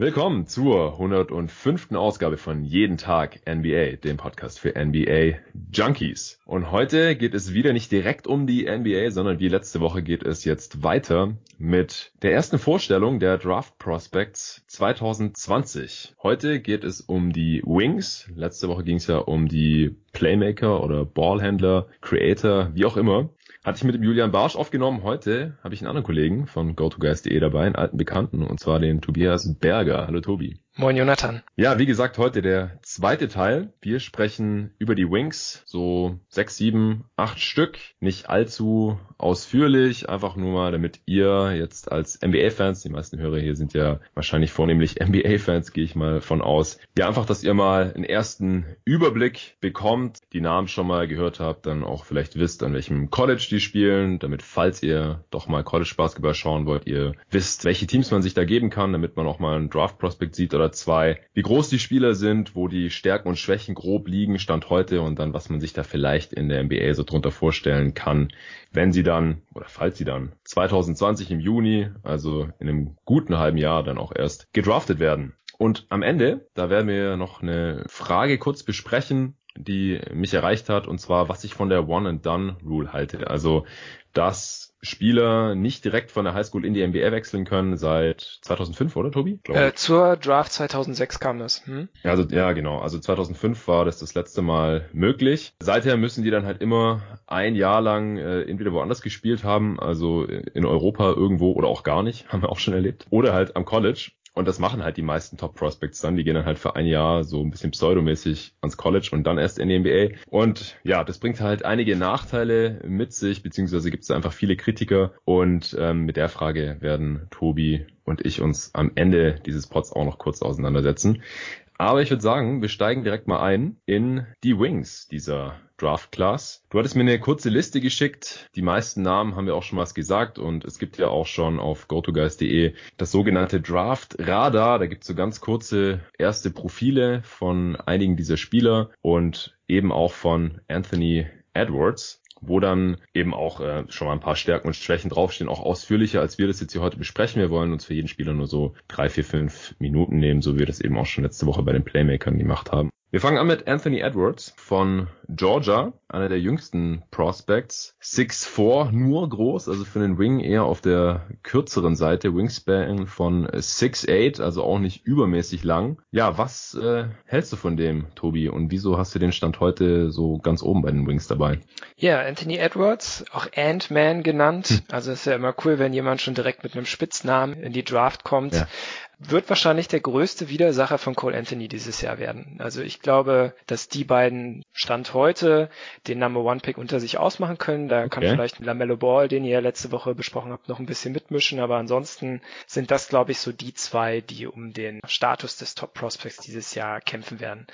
Willkommen zur 105. Ausgabe von Jeden Tag NBA, dem Podcast für NBA Junkies. Und heute geht es wieder nicht direkt um die NBA, sondern wie letzte Woche geht es jetzt weiter mit der ersten Vorstellung der Draft Prospects 2020. Heute geht es um die Wings. Letzte Woche ging es ja um die Playmaker oder Ballhändler, Creator, wie auch immer. Hatte ich mit dem Julian Barsch aufgenommen. Heute habe ich einen anderen Kollegen von GoToGuys.de dabei, einen alten Bekannten, und zwar den Tobias Berger. Hallo Tobi. Moin Jonathan. Ja, wie gesagt, heute der zweite Teil. Wir sprechen über die Wings, so sechs, sieben, acht Stück. Nicht allzu ausführlich, einfach nur mal, damit ihr jetzt als NBA-Fans, die meisten Hörer hier sind ja wahrscheinlich vornehmlich NBA-Fans, gehe ich mal von aus. Ja, einfach, dass ihr mal einen ersten Überblick bekommt, die Namen schon mal gehört habt, dann auch vielleicht wisst, an welchem College die spielen, damit, falls ihr doch mal College-Basketball schauen wollt, ihr wisst, welche Teams man sich da geben kann, damit man auch mal einen Draft-Prospect sieht oder zwei, wie groß die Spieler sind, wo die Stärken und Schwächen grob liegen, Stand heute und dann, was man sich da vielleicht in der NBA so drunter vorstellen kann, wenn sie dann, oder falls sie dann 2020 im Juni, also in einem guten halben Jahr dann auch erst gedraftet werden. Und am Ende, da werden wir noch eine Frage kurz besprechen, die mich erreicht hat, und zwar, was ich von der One-and-Done-Rule halte. Also, dass Spieler nicht direkt von der Highschool in die NBA wechseln können seit 2005, oder Tobi? Äh, zur Draft 2006 kam das. Hm? Ja, also, ja, genau. Also 2005 war das das letzte Mal möglich. Seither müssen die dann halt immer ein Jahr lang äh, entweder woanders gespielt haben, also in Europa irgendwo oder auch gar nicht, haben wir auch schon erlebt, oder halt am College. Und das machen halt die meisten Top Prospects dann. Die gehen dann halt für ein Jahr so ein bisschen pseudomäßig ans College und dann erst in die NBA. Und ja, das bringt halt einige Nachteile mit sich, beziehungsweise gibt es einfach viele Kritiker. Und ähm, mit der Frage werden Tobi und ich uns am Ende dieses Pods auch noch kurz auseinandersetzen. Aber ich würde sagen, wir steigen direkt mal ein in die Wings dieser Draft Class. Du hattest mir eine kurze Liste geschickt. Die meisten Namen haben wir auch schon was gesagt und es gibt ja auch schon auf gotogeist.de das sogenannte Draft Radar. Da gibt es so ganz kurze erste Profile von einigen dieser Spieler und eben auch von Anthony Edwards wo dann eben auch äh, schon mal ein paar Stärken und Schwächen draufstehen, auch ausführlicher, als wir das jetzt hier heute besprechen. Wir wollen uns für jeden Spieler nur so drei, vier, fünf Minuten nehmen, so wie wir das eben auch schon letzte Woche bei den Playmakern gemacht haben. Wir fangen an mit Anthony Edwards von Georgia, einer der jüngsten Prospects. 6'4 nur groß, also für den Wing eher auf der kürzeren Seite. Wingspan von 6'8, also auch nicht übermäßig lang. Ja, was äh, hältst du von dem, Tobi? Und wieso hast du den Stand heute so ganz oben bei den Wings dabei? Ja, Anthony Edwards, auch Ant-Man genannt. Hm. Also ist ja immer cool, wenn jemand schon direkt mit einem Spitznamen in die Draft kommt. Ja wird wahrscheinlich der größte Widersacher von Cole Anthony dieses Jahr werden. Also ich glaube, dass die beiden Stand heute den Number One Pick unter sich ausmachen können. Da kann okay. vielleicht Lamello Ball, den ihr letzte Woche besprochen habt, noch ein bisschen mitmischen. Aber ansonsten sind das, glaube ich, so die zwei, die um den Status des Top Prospects dieses Jahr kämpfen werden.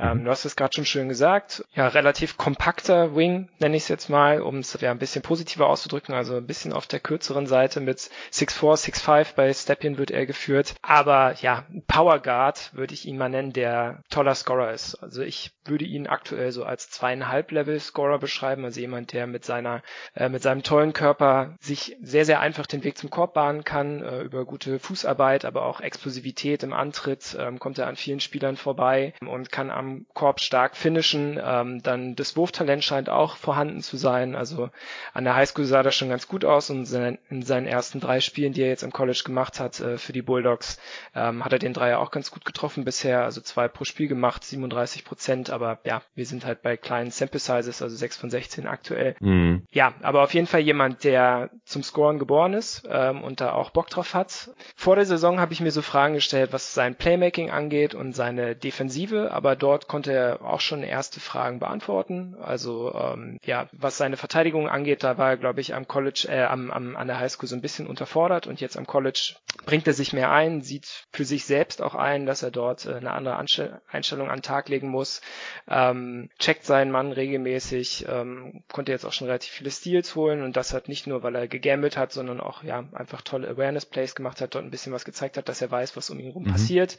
Ähm, mhm. Ähm, du hast es gerade schon schön gesagt. Ja, relativ kompakter Wing, nenne ich es jetzt mal, um es ja ein bisschen positiver auszudrücken. Also ein bisschen auf der kürzeren Seite mit 6'4, 6'5 bei Stepien wird er geführt. Aber ja, Power Guard würde ich ihn mal nennen, der toller Scorer ist. Also ich würde ihn aktuell so als zweieinhalb Level Scorer beschreiben, also jemand, der mit seiner, äh, mit seinem tollen Körper sich sehr, sehr einfach den Weg zum Korb bahnen kann, äh, über gute Fußarbeit, aber auch Explosivität im Antritt, ähm, kommt er an vielen Spielern vorbei und kann am Korb stark finishen. Ähm, dann das Wurftalent scheint auch vorhanden zu sein. Also an der Highschool sah das schon ganz gut aus und in seinen ersten drei Spielen, die er jetzt im College gemacht hat äh, für die Bulldogs, ähm, hat er den Dreier auch ganz gut getroffen bisher, also zwei pro Spiel gemacht, 37 Prozent, aber ja, wir sind halt bei kleinen Sample Sizes, also 6 von 16 aktuell. Mhm. Ja, aber auf jeden Fall jemand, der zum Scoren geboren ist ähm, und da auch Bock drauf hat. Vor der Saison habe ich mir so Fragen gestellt, was sein Playmaking angeht und seine Defensive, aber dort konnte er auch schon erste Fragen beantworten. Also ähm, ja, was seine Verteidigung angeht, da war er, glaube ich, am College, äh, am, am, an der Highschool so ein bisschen unterfordert und jetzt am College bringt er sich mehr ein, sieht für sich selbst auch ein, dass er dort äh, eine andere Einstellung an den Tag legen muss, ähm, checkt seinen Mann regelmäßig, ähm, konnte jetzt auch schon relativ viele Steals holen und das hat nicht nur, weil er gegambelt hat, sondern auch ja einfach tolle Awareness-Plays gemacht hat, dort ein bisschen was gezeigt hat, dass er weiß, was um ihn herum mhm. passiert.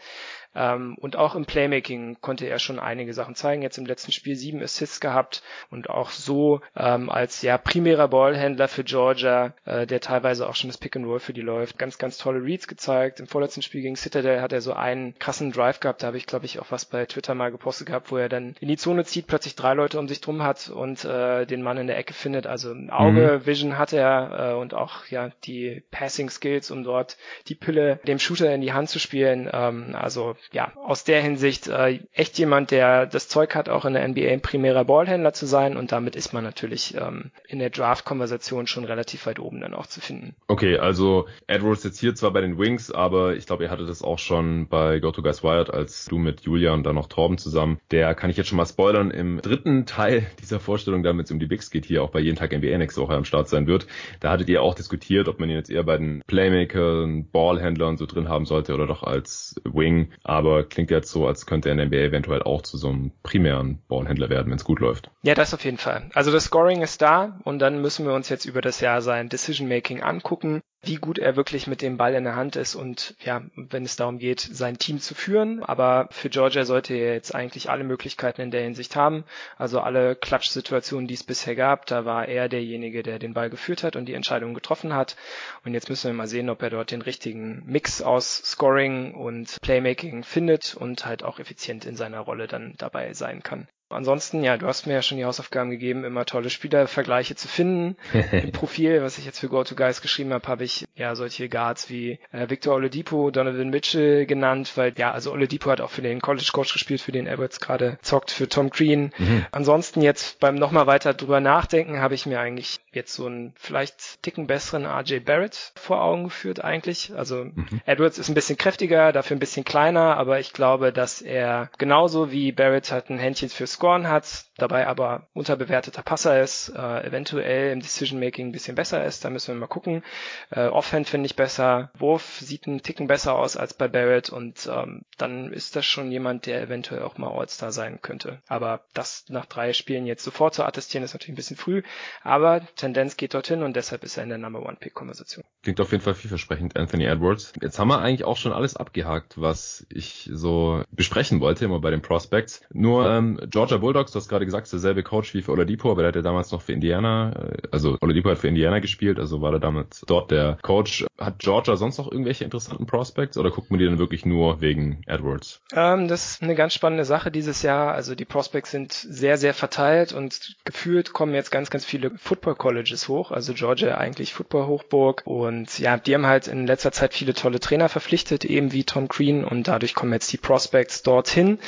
Ähm, und auch im Playmaking konnte er schon einige Sachen zeigen. Jetzt im letzten Spiel sieben Assists gehabt und auch so ähm, als ja primärer Ballhändler für Georgia, äh, der teilweise auch schon das Pick and Roll für die läuft, ganz, ganz tolle Reads gezeigt. Im vorletzten letzten Spiel gegen Citadel hat er so einen krassen Drive gehabt. Da habe ich, glaube ich, auch was bei Twitter mal gepostet gehabt, wo er dann in die Zone zieht, plötzlich drei Leute um sich drum hat und äh, den Mann in der Ecke findet. Also Auge, mhm. Vision hat er äh, und auch ja die Passing Skills, um dort die Pille dem Shooter in die Hand zu spielen. Ähm, also ja, aus der Hinsicht äh, echt jemand, der das Zeug hat, auch in der NBA ein primärer Ballhändler zu sein und damit ist man natürlich ähm, in der Draft-Konversation schon relativ weit oben dann auch zu finden. Okay, also Edwards jetzt hier zwar bei den Wings, aber ich glaube, ihr hattet das auch schon bei Go to Guys Wired, als du mit Julia und dann noch Torben zusammen. Der kann ich jetzt schon mal spoilern, im dritten Teil dieser Vorstellung, damit es um die Bigs geht, hier auch bei jeden Tag NBA nächste Woche am Start sein wird. Da hattet ihr auch diskutiert, ob man ihn jetzt eher bei den Playmakern, Ballhändlern so drin haben sollte oder doch als Wing. Aber klingt jetzt so, als könnte er in der NBA eventuell auch zu so einem primären Ballhändler werden, wenn es gut läuft. Ja, das auf jeden Fall. Also das Scoring ist da und dann müssen wir uns jetzt über das Jahr sein Decision Making angucken wie gut er wirklich mit dem Ball in der Hand ist und ja, wenn es darum geht, sein Team zu führen. Aber für Georgia sollte er jetzt eigentlich alle Möglichkeiten in der Hinsicht haben. Also alle Klatschsituationen, die es bisher gab, da war er derjenige, der den Ball geführt hat und die Entscheidung getroffen hat. Und jetzt müssen wir mal sehen, ob er dort den richtigen Mix aus Scoring und Playmaking findet und halt auch effizient in seiner Rolle dann dabei sein kann. Ansonsten, ja, du hast mir ja schon die Hausaufgaben gegeben, immer tolle Spielervergleiche zu finden. Im Profil, was ich jetzt für GoToGuys geschrieben habe, habe ich ja solche Guards wie äh, Victor Oladipo, Donovan Mitchell genannt, weil ja, also Oladipo hat auch für den College Coach gespielt, für den Edwards gerade zockt, für Tom Green. Mhm. Ansonsten jetzt beim nochmal weiter drüber nachdenken, habe ich mir eigentlich jetzt so einen vielleicht ticken besseren RJ Barrett vor Augen geführt eigentlich. Also mhm. Edwards ist ein bisschen kräftiger, dafür ein bisschen kleiner, aber ich glaube, dass er genauso wie Barrett halt ein Händchen fürs Scoren hat, dabei aber unterbewerteter Passer ist, äh, eventuell im Decision-Making ein bisschen besser ist, da müssen wir mal gucken. Äh, Offhand finde ich besser, Wurf sieht ein Ticken besser aus als bei Barrett und ähm, dann ist das schon jemand, der eventuell auch mal All-Star sein könnte. Aber das nach drei Spielen jetzt sofort zu attestieren, ist natürlich ein bisschen früh, aber Tendenz geht dorthin und deshalb ist er in der Number One Pick Konversation. Klingt auf jeden Fall vielversprechend, Anthony Edwards. Jetzt haben wir eigentlich auch schon alles abgehakt, was ich so besprechen wollte, immer bei den Prospects. Nur ähm, Georgia Bulldogs, du hast gerade gesagt, derselbe Coach wie für Oladipo, aber der hat ja damals noch für Indiana, äh, also Oladipo hat für Indiana gespielt, also war er damals dort der Coach. Hat Georgia sonst noch irgendwelche interessanten Prospects oder guckt man die dann wirklich nur wegen Edwards? Ähm, das ist eine ganz spannende Sache dieses Jahr. Also die Prospects sind sehr, sehr verteilt und gefühlt kommen jetzt ganz, ganz viele Football Colleges hoch. Also Georgia eigentlich Football Hochburg und ja, die haben halt in letzter Zeit viele tolle Trainer verpflichtet, eben wie Tom Green und dadurch kommen jetzt die Prospects dorthin.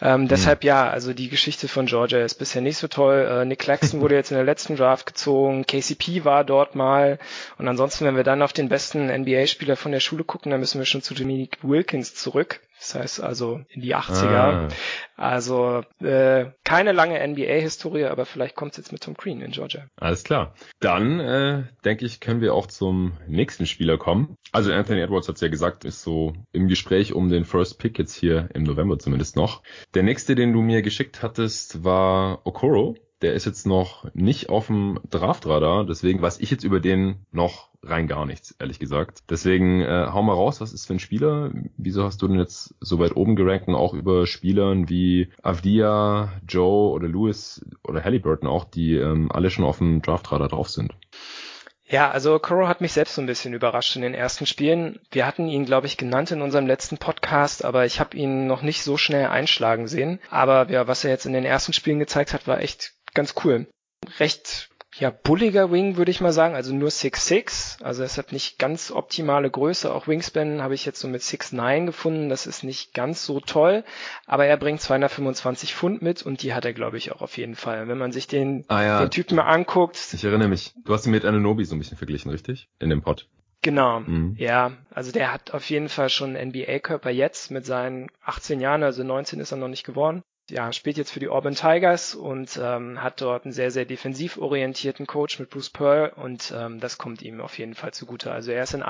Ähm, mhm. Deshalb ja, also die Geschichte Geschichte von Georgia ist bisher nicht so toll. Äh, Nick Claxton wurde jetzt in der letzten Draft gezogen, KCP war dort mal und ansonsten, wenn wir dann auf den besten NBA-Spieler von der Schule gucken, dann müssen wir schon zu Dominique Wilkins zurück. Das heißt also in die 80er. Ah. Also äh, keine lange NBA-Historie, aber vielleicht kommt es jetzt mit Tom Green in Georgia. Alles klar. Dann äh, denke ich, können wir auch zum nächsten Spieler kommen. Also Anthony Edwards hat es ja gesagt, ist so im Gespräch um den First Pick jetzt hier im November zumindest noch. Der nächste, den du mir geschickt hattest, war Okoro. Der ist jetzt noch nicht auf dem Draftradar, deswegen weiß ich jetzt über den noch rein gar nichts, ehrlich gesagt. Deswegen äh, hau mal raus, was ist für ein Spieler? Wieso hast du denn jetzt so weit oben gerankt und auch über Spielern wie Avdia, Joe oder Lewis oder Halliburton auch, die ähm, alle schon auf dem Draftradar drauf sind? Ja, also Koro hat mich selbst so ein bisschen überrascht in den ersten Spielen. Wir hatten ihn, glaube ich, genannt in unserem letzten Podcast, aber ich habe ihn noch nicht so schnell einschlagen sehen. Aber ja, was er jetzt in den ersten Spielen gezeigt hat, war echt ganz cool. Recht ja, bulliger Wing, würde ich mal sagen, also nur 6'6, also es hat nicht ganz optimale Größe, auch Wingspan habe ich jetzt so mit 6'9 gefunden, das ist nicht ganz so toll, aber er bringt 225 Pfund mit und die hat er, glaube ich, auch auf jeden Fall. Wenn man sich den, ah, ja. den Typen mal anguckt. Ich erinnere mich, du hast ihn mit Ananobi so ein bisschen verglichen, richtig? In dem Pod. Genau, mhm. ja. Also der hat auf jeden Fall schon NBA-Körper jetzt mit seinen 18 Jahren, also 19 ist er noch nicht geworden ja, spielt jetzt für die Auburn Tigers und ähm, hat dort einen sehr, sehr defensiv orientierten Coach mit Bruce Pearl und ähm, das kommt ihm auf jeden Fall zugute. Also er ist in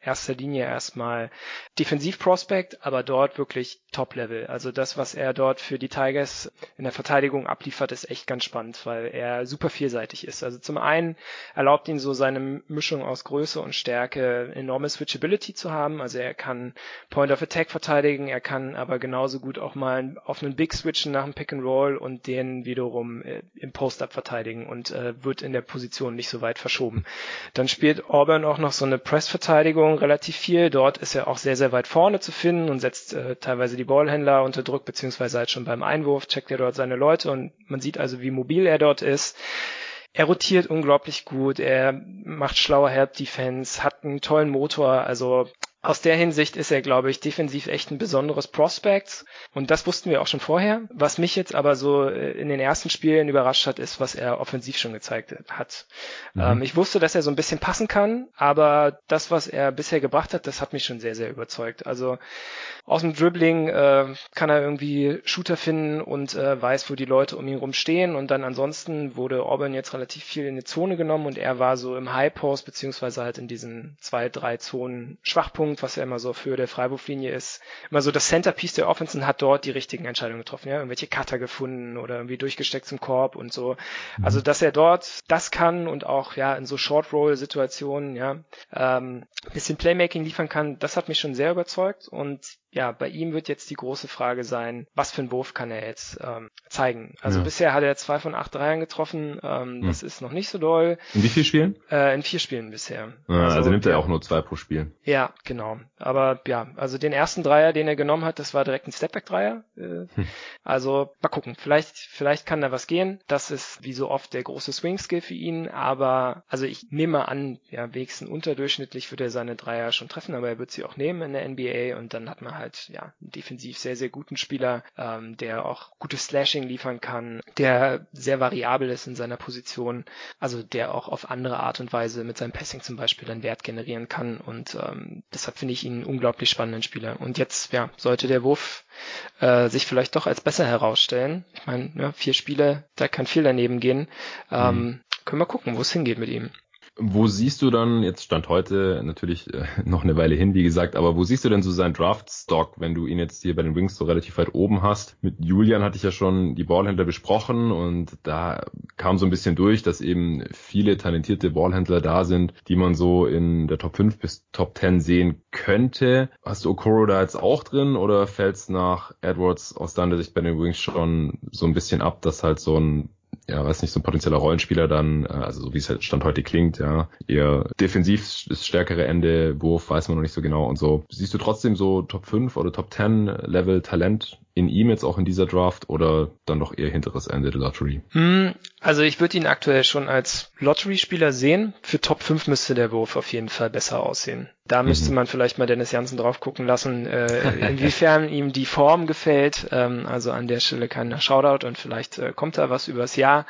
allererster Linie erstmal Defensiv-Prospect, aber dort wirklich Top-Level. Also das, was er dort für die Tigers in der Verteidigung abliefert, ist echt ganz spannend, weil er super vielseitig ist. Also zum einen erlaubt ihn so seine Mischung aus Größe und Stärke enorme Switchability zu haben. Also er kann Point of Attack verteidigen, er kann aber genauso gut auch mal auf einen Big Switch switchen nach dem Pick and Roll und den wiederum äh, im Post-Up verteidigen und äh, wird in der Position nicht so weit verschoben. Dann spielt Auburn auch noch so eine Press-Verteidigung Verteidigung relativ viel. Dort ist er auch sehr, sehr weit vorne zu finden und setzt äh, teilweise die Ballhändler unter Druck, beziehungsweise halt schon beim Einwurf checkt er dort seine Leute und man sieht also, wie mobil er dort ist. Er rotiert unglaublich gut, er macht schlaue Help Defense, hat einen tollen Motor, also aus der Hinsicht ist er, glaube ich, defensiv echt ein besonderes Prospect. Und das wussten wir auch schon vorher. Was mich jetzt aber so äh, in den ersten Spielen überrascht hat, ist, was er offensiv schon gezeigt hat. Mhm. Ähm, ich wusste, dass er so ein bisschen passen kann, aber das, was er bisher gebracht hat, das hat mich schon sehr, sehr überzeugt. Also aus dem Dribbling äh, kann er irgendwie Shooter finden und äh, weiß, wo die Leute um ihn rum stehen. Und dann ansonsten wurde Auburn jetzt relativ viel in die Zone genommen und er war so im High Post beziehungsweise halt in diesen zwei, drei Zonen Schwachpunkt Punkt, was ja immer so für der Freiwurflinie ist, immer so das Centerpiece der Offense und hat dort die richtigen Entscheidungen getroffen, ja, irgendwelche Cutter gefunden oder irgendwie durchgesteckt zum Korb und so. Mhm. Also, dass er dort das kann und auch, ja, in so Short Roll Situationen, ja, ähm, bisschen Playmaking liefern kann, das hat mich schon sehr überzeugt und ja, bei ihm wird jetzt die große Frage sein, was für einen Wurf kann er jetzt ähm, zeigen. Also ja. bisher hat er zwei von acht Dreiern getroffen, ähm, hm. das ist noch nicht so doll. In wie vielen Spielen? Äh, in vier Spielen bisher. Ja, also, also, nimmt er ja. auch nur zwei pro Spiel. Ja, genau. Aber ja, also den ersten Dreier, den er genommen hat, das war direkt ein Stepback-Dreier. Äh, hm. Also mal gucken, vielleicht, vielleicht kann da was gehen. Das ist wie so oft der große Swing-Skill für ihn, aber also ich nehme an, ja, wenigstens unterdurchschnittlich wird er seine Dreier schon treffen, aber er wird sie auch nehmen in der NBA und dann hat man halt ja defensiv sehr, sehr guten Spieler, ähm, der auch gutes Slashing liefern kann, der sehr variabel ist in seiner Position, also der auch auf andere Art und Weise mit seinem Passing zum Beispiel dann Wert generieren kann. Und ähm, deshalb finde ich ihn einen unglaublich spannenden Spieler. Und jetzt, ja, sollte der Wurf äh, sich vielleicht doch als besser herausstellen. Ich meine, ja, vier Spiele, da kann viel daneben gehen. Ähm, mhm. Können wir gucken, wo es hingeht mit ihm. Wo siehst du dann, jetzt stand heute natürlich äh, noch eine Weile hin, wie gesagt, aber wo siehst du denn so seinen Draft-Stock, wenn du ihn jetzt hier bei den Wings so relativ weit oben hast? Mit Julian hatte ich ja schon die Ballhändler besprochen und da kam so ein bisschen durch, dass eben viele talentierte Ballhändler da sind, die man so in der Top 5 bis Top 10 sehen könnte. Hast du Okoro da jetzt auch drin oder fällt's nach Edwards aus deiner Sicht bei den Wings schon so ein bisschen ab, dass halt so ein ja, weiß nicht, so ein potenzieller Rollenspieler dann, äh, also so wie es halt Stand heute klingt, ja, eher defensiv das stärkere Ende, Wurf weiß man noch nicht so genau und so. Siehst du trotzdem so Top 5 oder Top 10 Level Talent in ihm jetzt auch in dieser Draft oder dann doch eher hinteres Ende der Lottery? Hm, also ich würde ihn aktuell schon als Lottery-Spieler sehen. Für Top 5 müsste der Wurf auf jeden Fall besser aussehen. Da müsste mhm. man vielleicht mal Dennis Janssen drauf gucken lassen, äh, inwiefern ihm die Form gefällt. Ähm, also an der Stelle kein Shoutout und vielleicht äh, kommt da was übers Jahr.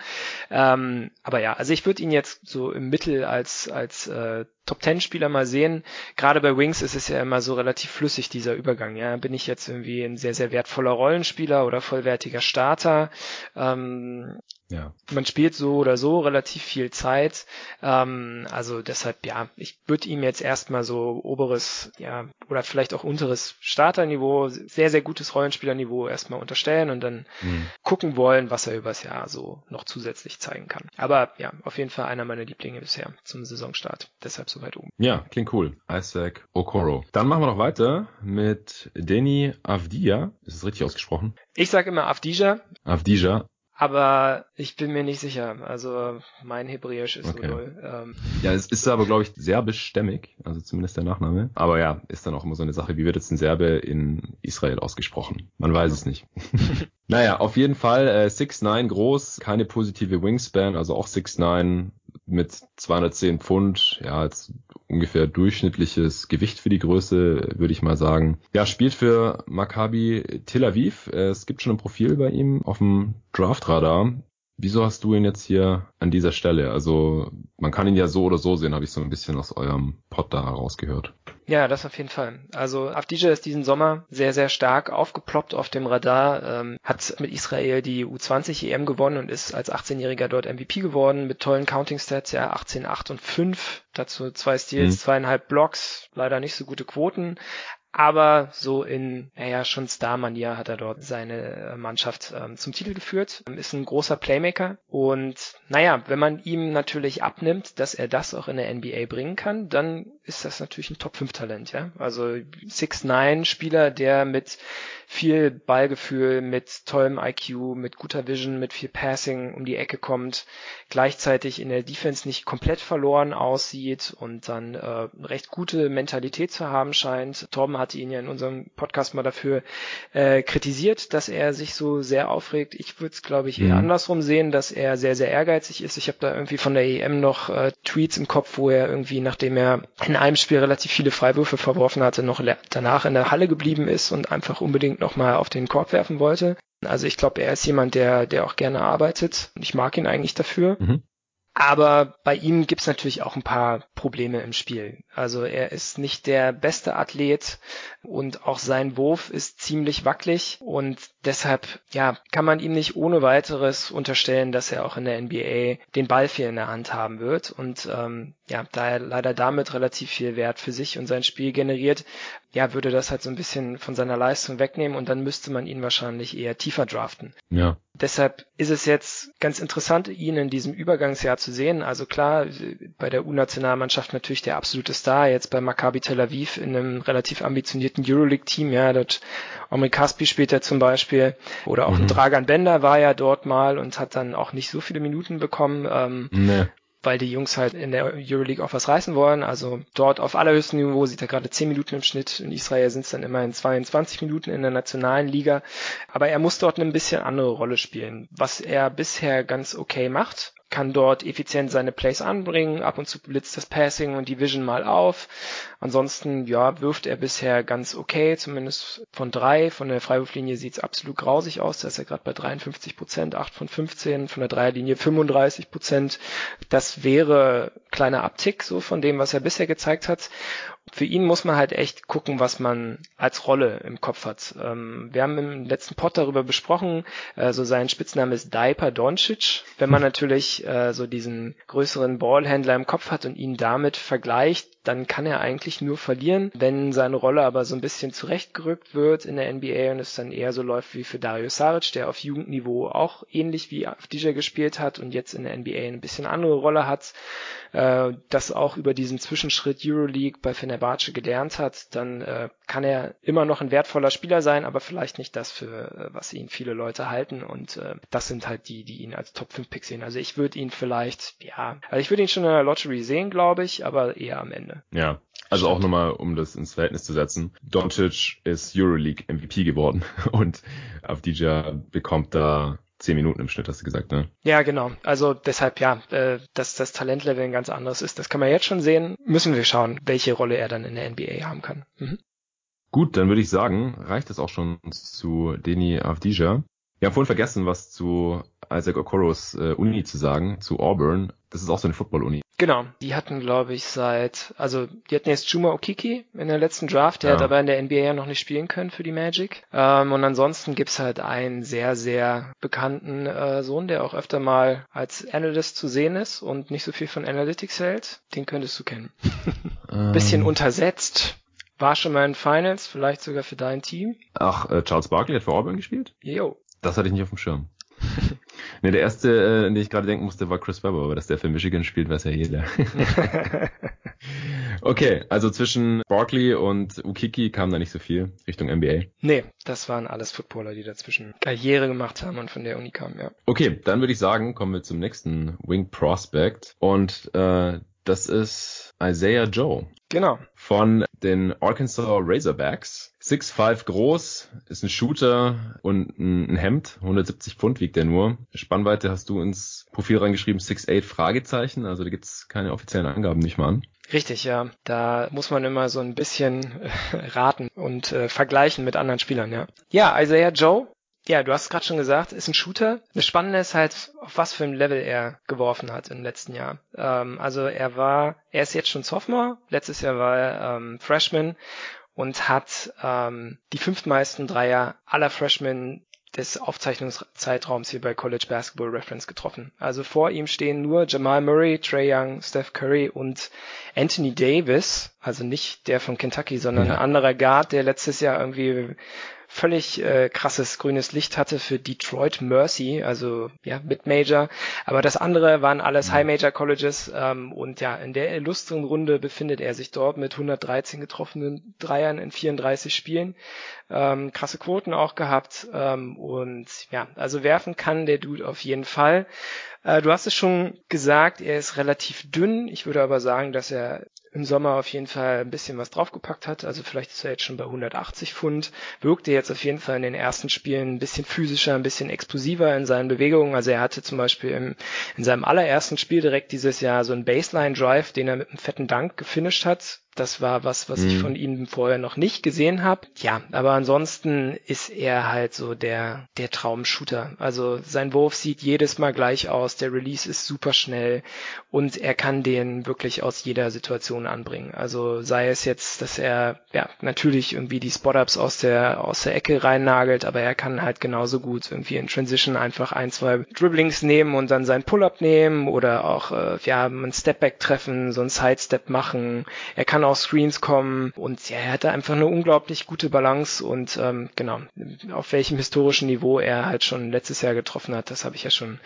Ähm, aber ja, also ich würde ihn jetzt so im Mittel als, als äh, Top Ten Spieler mal sehen. Gerade bei Wings ist es ja immer so relativ flüssig, dieser Übergang. Ja, bin ich jetzt irgendwie ein sehr, sehr wertvoller Rollenspieler oder vollwertiger Starter? Ähm, ja. Man spielt so oder so relativ viel Zeit. Ähm, also deshalb, ja, ich würde ihm jetzt erstmal so oberes, ja, oder vielleicht auch unteres Starterniveau, sehr, sehr gutes Rollenspielerniveau erstmal unterstellen und dann mhm. gucken wollen, was er übers Jahr so noch zusätzlich zeigen kann. Aber ja, auf jeden Fall einer meiner Lieblinge bisher zum Saisonstart. Deshalb so weit oben. Ja, klingt cool. Isaac Okoro. Dann machen wir noch weiter mit Denny Avdia. Ist es richtig ausgesprochen? Ich sage immer Avdija. Avdija aber ich bin mir nicht sicher. Also mein Hebräisch ist okay. so null. Ähm. Ja, es ist aber, glaube ich, serbischstämmig, also zumindest der Nachname. Aber ja, ist dann auch immer so eine Sache, wie wird jetzt ein Serbe in Israel ausgesprochen? Man weiß es nicht. naja, auf jeden Fall äh, 6'9 groß, keine positive Wingspan, also auch 6'9 mit 210 Pfund, ja, als ungefähr durchschnittliches Gewicht für die Größe, würde ich mal sagen. Ja, spielt für Maccabi Tel Aviv. Es gibt schon ein Profil bei ihm auf dem Draftradar. Wieso hast du ihn jetzt hier an dieser Stelle? Also man kann ihn ja so oder so sehen, habe ich so ein bisschen aus eurem Pod da rausgehört. Ja, das auf jeden Fall. Also Avdija ist diesen Sommer sehr, sehr stark aufgeploppt auf dem Radar, ähm, hat mit Israel die U20 EM gewonnen und ist als 18-Jähriger dort MVP geworden mit tollen Counting-Stats, ja, 18, 8 und 5, dazu zwei Steals, mhm. zweieinhalb Blocks, leider nicht so gute Quoten, aber so in, naja, schon Star-Manier hat er dort seine äh, Mannschaft ähm, zum Titel geführt, ist ein großer Playmaker und naja, wenn man ihm natürlich abnimmt, dass er das auch in der NBA bringen kann, dann ist das natürlich ein Top-5-Talent, ja. Also 6'9-Spieler, der mit viel Ballgefühl, mit tollem IQ, mit guter Vision, mit viel Passing um die Ecke kommt, gleichzeitig in der Defense nicht komplett verloren aussieht und dann äh, recht gute Mentalität zu haben scheint. Torben hatte ihn ja in unserem Podcast mal dafür äh, kritisiert, dass er sich so sehr aufregt. Ich würde es, glaube ich, eher mhm. andersrum sehen, dass er sehr, sehr ehrgeizig ist. Ich habe da irgendwie von der EM noch äh, Tweets im Kopf, wo er irgendwie, nachdem er in einem Spiel relativ viele Freiwürfe verworfen hatte, noch danach in der Halle geblieben ist und einfach unbedingt nochmal auf den Korb werfen wollte. Also ich glaube, er ist jemand, der, der auch gerne arbeitet und ich mag ihn eigentlich dafür. Mhm. Aber bei ihm gibt's natürlich auch ein paar Probleme im Spiel. Also er ist nicht der beste Athlet und auch sein Wurf ist ziemlich wackelig und deshalb ja kann man ihm nicht ohne weiteres unterstellen, dass er auch in der NBA den Ball viel in der Hand haben wird und ähm, ja da er leider damit relativ viel Wert für sich und sein Spiel generiert, ja würde das halt so ein bisschen von seiner Leistung wegnehmen und dann müsste man ihn wahrscheinlich eher tiefer draften. Ja. Deshalb ist es jetzt ganz interessant, ihn in diesem Übergangsjahr zu sehen. Also klar, bei der U-Nationalmannschaft natürlich der absolute Star, jetzt bei Maccabi Tel Aviv in einem relativ ambitionierten Euroleague-Team, ja, dort Omri Kaspi spielt er zum Beispiel, oder auch mhm. Dragan Bender war ja dort mal und hat dann auch nicht so viele Minuten bekommen. Ähm, nee weil die Jungs halt in der Euroleague auch was reißen wollen. Also dort auf allerhöchstem Niveau sieht er gerade 10 Minuten im Schnitt. In Israel sind es dann immerhin 22 Minuten in der nationalen Liga. Aber er muss dort eine bisschen andere Rolle spielen, was er bisher ganz okay macht kann dort effizient seine Plays anbringen, ab und zu blitzt das Passing und die Vision mal auf. Ansonsten, ja, wirft er bisher ganz okay, zumindest von drei. Von der Freiwurflinie sieht es absolut grausig aus, da ist er gerade bei 53 Prozent, 8 von 15, von der Dreierlinie 35 Prozent. Das wäre kleiner Abtick so von dem, was er bisher gezeigt hat für ihn muss man halt echt gucken, was man als Rolle im Kopf hat. Ähm, wir haben im letzten Pod darüber besprochen, äh, so sein Spitzname ist Diaper Doncic. Wenn man natürlich äh, so diesen größeren Ballhändler im Kopf hat und ihn damit vergleicht, dann kann er eigentlich nur verlieren. Wenn seine Rolle aber so ein bisschen zurechtgerückt wird in der NBA und es dann eher so läuft wie für Dario Saric, der auf Jugendniveau auch ähnlich wie auf DJ gespielt hat und jetzt in der NBA ein bisschen andere Rolle hat, äh, das auch über diesen Zwischenschritt Euroleague bei Fenerbahce gelernt hat, dann äh, kann er immer noch ein wertvoller Spieler sein, aber vielleicht nicht das, für äh, was ihn viele Leute halten und äh, das sind halt die, die ihn als Top 5 Pick sehen. Also ich würde ihn vielleicht, ja, also ich würde ihn schon in der Lottery sehen, glaube ich, aber eher am Ende. Ja, also auch nochmal, um das ins Verhältnis zu setzen. Doncic ist Euroleague MVP geworden und Avdija bekommt da zehn Minuten im Schnitt, hast du gesagt, ne? Ja, genau. Also deshalb ja, äh, dass das Talentlevel ein ganz anderes ist, das kann man jetzt schon sehen. Müssen wir schauen, welche Rolle er dann in der NBA haben kann. Mhm. Gut, dann würde ich sagen, reicht es auch schon zu Deni Avdija. Wir haben vorhin vergessen, was zu Isaac Okoros äh, Uni zu sagen, zu Auburn. Das ist auch so eine Football-Uni. Genau, die hatten, glaube ich, seit, also die hatten jetzt Juma Okiki in der letzten Draft, der ja. hat aber in der NBA ja noch nicht spielen können für die Magic. Ähm, und ansonsten gibt's halt einen sehr, sehr bekannten äh, Sohn, der auch öfter mal als Analyst zu sehen ist und nicht so viel von Analytics hält. Den könntest du kennen. ähm. Bisschen untersetzt. War schon mal in Finals, vielleicht sogar für dein Team. Ach, äh, Charles Barkley hat für Auburn gespielt? Jo. Das hatte ich nicht auf dem Schirm. ne, der erste, äh, an den ich gerade denken musste, war Chris Webber, aber dass der für Michigan spielt, weiß ja jeder. okay, also zwischen Barkley und Ukiki kam da nicht so viel Richtung NBA. Nee, das waren alles Footballer, die dazwischen Karriere gemacht haben und von der Uni kamen, ja. Okay, dann würde ich sagen, kommen wir zum nächsten Wing Prospect und äh, das ist Isaiah Joe. Genau. Von den Arkansas Razorbacks. 6'5 groß, ist ein Shooter und ein Hemd. 170 Pfund wiegt er nur. Spannweite hast du ins Profil reingeschrieben, 6'8 Fragezeichen. Also da gibt's keine offiziellen Angaben nicht mal an. Richtig, ja. Da muss man immer so ein bisschen äh, raten und äh, vergleichen mit anderen Spielern, ja. Ja, Isaiah Joe ja, du hast es gerade schon gesagt, ist ein Shooter. Das Spannende ist halt, auf was für ein Level er geworfen hat im letzten Jahr. Ähm, also er war, er ist jetzt schon Sophomore, letztes Jahr war er ähm, Freshman und hat ähm, die fünftmeisten Dreier aller Freshmen des Aufzeichnungszeitraums hier bei College Basketball Reference getroffen. Also vor ihm stehen nur Jamal Murray, Trey Young, Steph Curry und Anthony Davis, also nicht der von Kentucky, sondern ja. ein anderer Guard, der letztes Jahr irgendwie völlig äh, krasses grünes Licht hatte für Detroit Mercy, also ja, Mid-Major. Aber das andere waren alles mhm. High-Major-Colleges ähm, und ja, in der illustren Runde befindet er sich dort mit 113 getroffenen Dreiern in 34 Spielen. Ähm, krasse Quoten auch gehabt ähm, und ja, also werfen kann der Dude auf jeden Fall. Äh, du hast es schon gesagt, er ist relativ dünn. Ich würde aber sagen, dass er im Sommer auf jeden Fall ein bisschen was draufgepackt hat. Also vielleicht ist er jetzt schon bei 180 Pfund. Wirkte jetzt auf jeden Fall in den ersten Spielen ein bisschen physischer, ein bisschen explosiver in seinen Bewegungen. Also er hatte zum Beispiel im, in seinem allerersten Spiel direkt dieses Jahr so einen Baseline Drive, den er mit einem fetten Dank gefinisht hat. Das war was, was mhm. ich von ihm vorher noch nicht gesehen habe. Ja, aber ansonsten ist er halt so der, der Traumshooter. Also sein Wurf sieht jedes Mal gleich aus, der Release ist super schnell und er kann den wirklich aus jeder Situation anbringen. Also sei es jetzt, dass er ja natürlich irgendwie die Spot-Ups aus der, aus der Ecke reinnagelt, aber er kann halt genauso gut irgendwie in Transition einfach ein, zwei Dribblings nehmen und dann seinen Pull-Up nehmen oder auch äh, ja, einen Stepback treffen, so einen Sidestep machen. Er kann auch Screens kommen und ja, er hatte einfach eine unglaublich gute Balance und ähm, genau, auf welchem historischen Niveau er halt schon letztes Jahr getroffen hat, das habe ich ja schon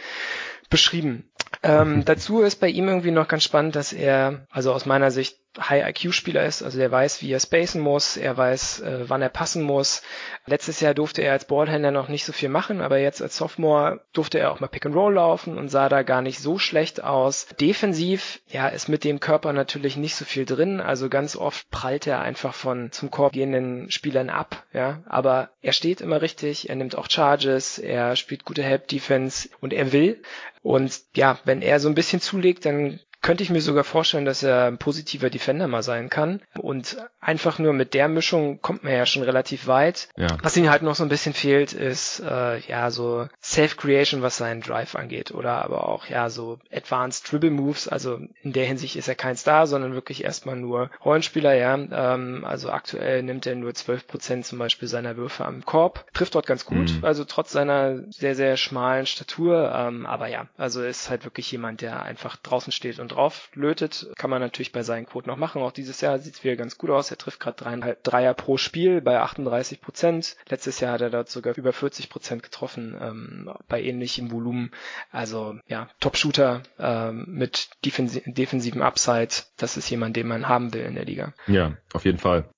beschrieben. Ähm, dazu ist bei ihm irgendwie noch ganz spannend, dass er, also aus meiner Sicht, High-IQ-Spieler ist, also der weiß, wie er spacen muss, er weiß, äh, wann er passen muss. Letztes Jahr durfte er als Ballhändler noch nicht so viel machen, aber jetzt als Sophomore durfte er auch mal Pick and Roll laufen und sah da gar nicht so schlecht aus. Defensiv, ja, ist mit dem Körper natürlich nicht so viel drin, also ganz oft prallt er einfach von zum Korb gehenden Spielern ab, ja, aber er steht immer richtig, er nimmt auch Charges, er spielt gute Help Defense und er will. Und ja, wenn er so ein bisschen zulegt, dann könnte ich mir sogar vorstellen, dass er ein positiver Defender mal sein kann. Und einfach nur mit der Mischung kommt man ja schon relativ weit. Ja. Was ihm halt noch so ein bisschen fehlt, ist äh, ja so Self-Creation, was seinen Drive angeht. Oder aber auch ja so Advanced Dribble Moves. Also in der Hinsicht ist er kein Star, sondern wirklich erstmal nur Rollenspieler, ja. Ähm, also aktuell nimmt er nur 12% zum Beispiel seiner Würfe am Korb. Trifft dort ganz gut, mhm. also trotz seiner sehr, sehr schmalen Statur. Ähm, aber ja, also ist halt wirklich jemand, der einfach draußen steht und drauf lötet. Kann man natürlich bei seinen Quoten noch machen. Auch dieses Jahr sieht es wieder ganz gut aus. Er trifft gerade dreieinhalb Dreier pro Spiel bei 38 Prozent. Letztes Jahr hat er dort sogar über 40 Prozent getroffen ähm, bei ähnlichem Volumen. Also ja, Top-Shooter ähm, mit defensi defensiven Upside. Das ist jemand, den man haben will in der Liga. Ja, auf jeden Fall.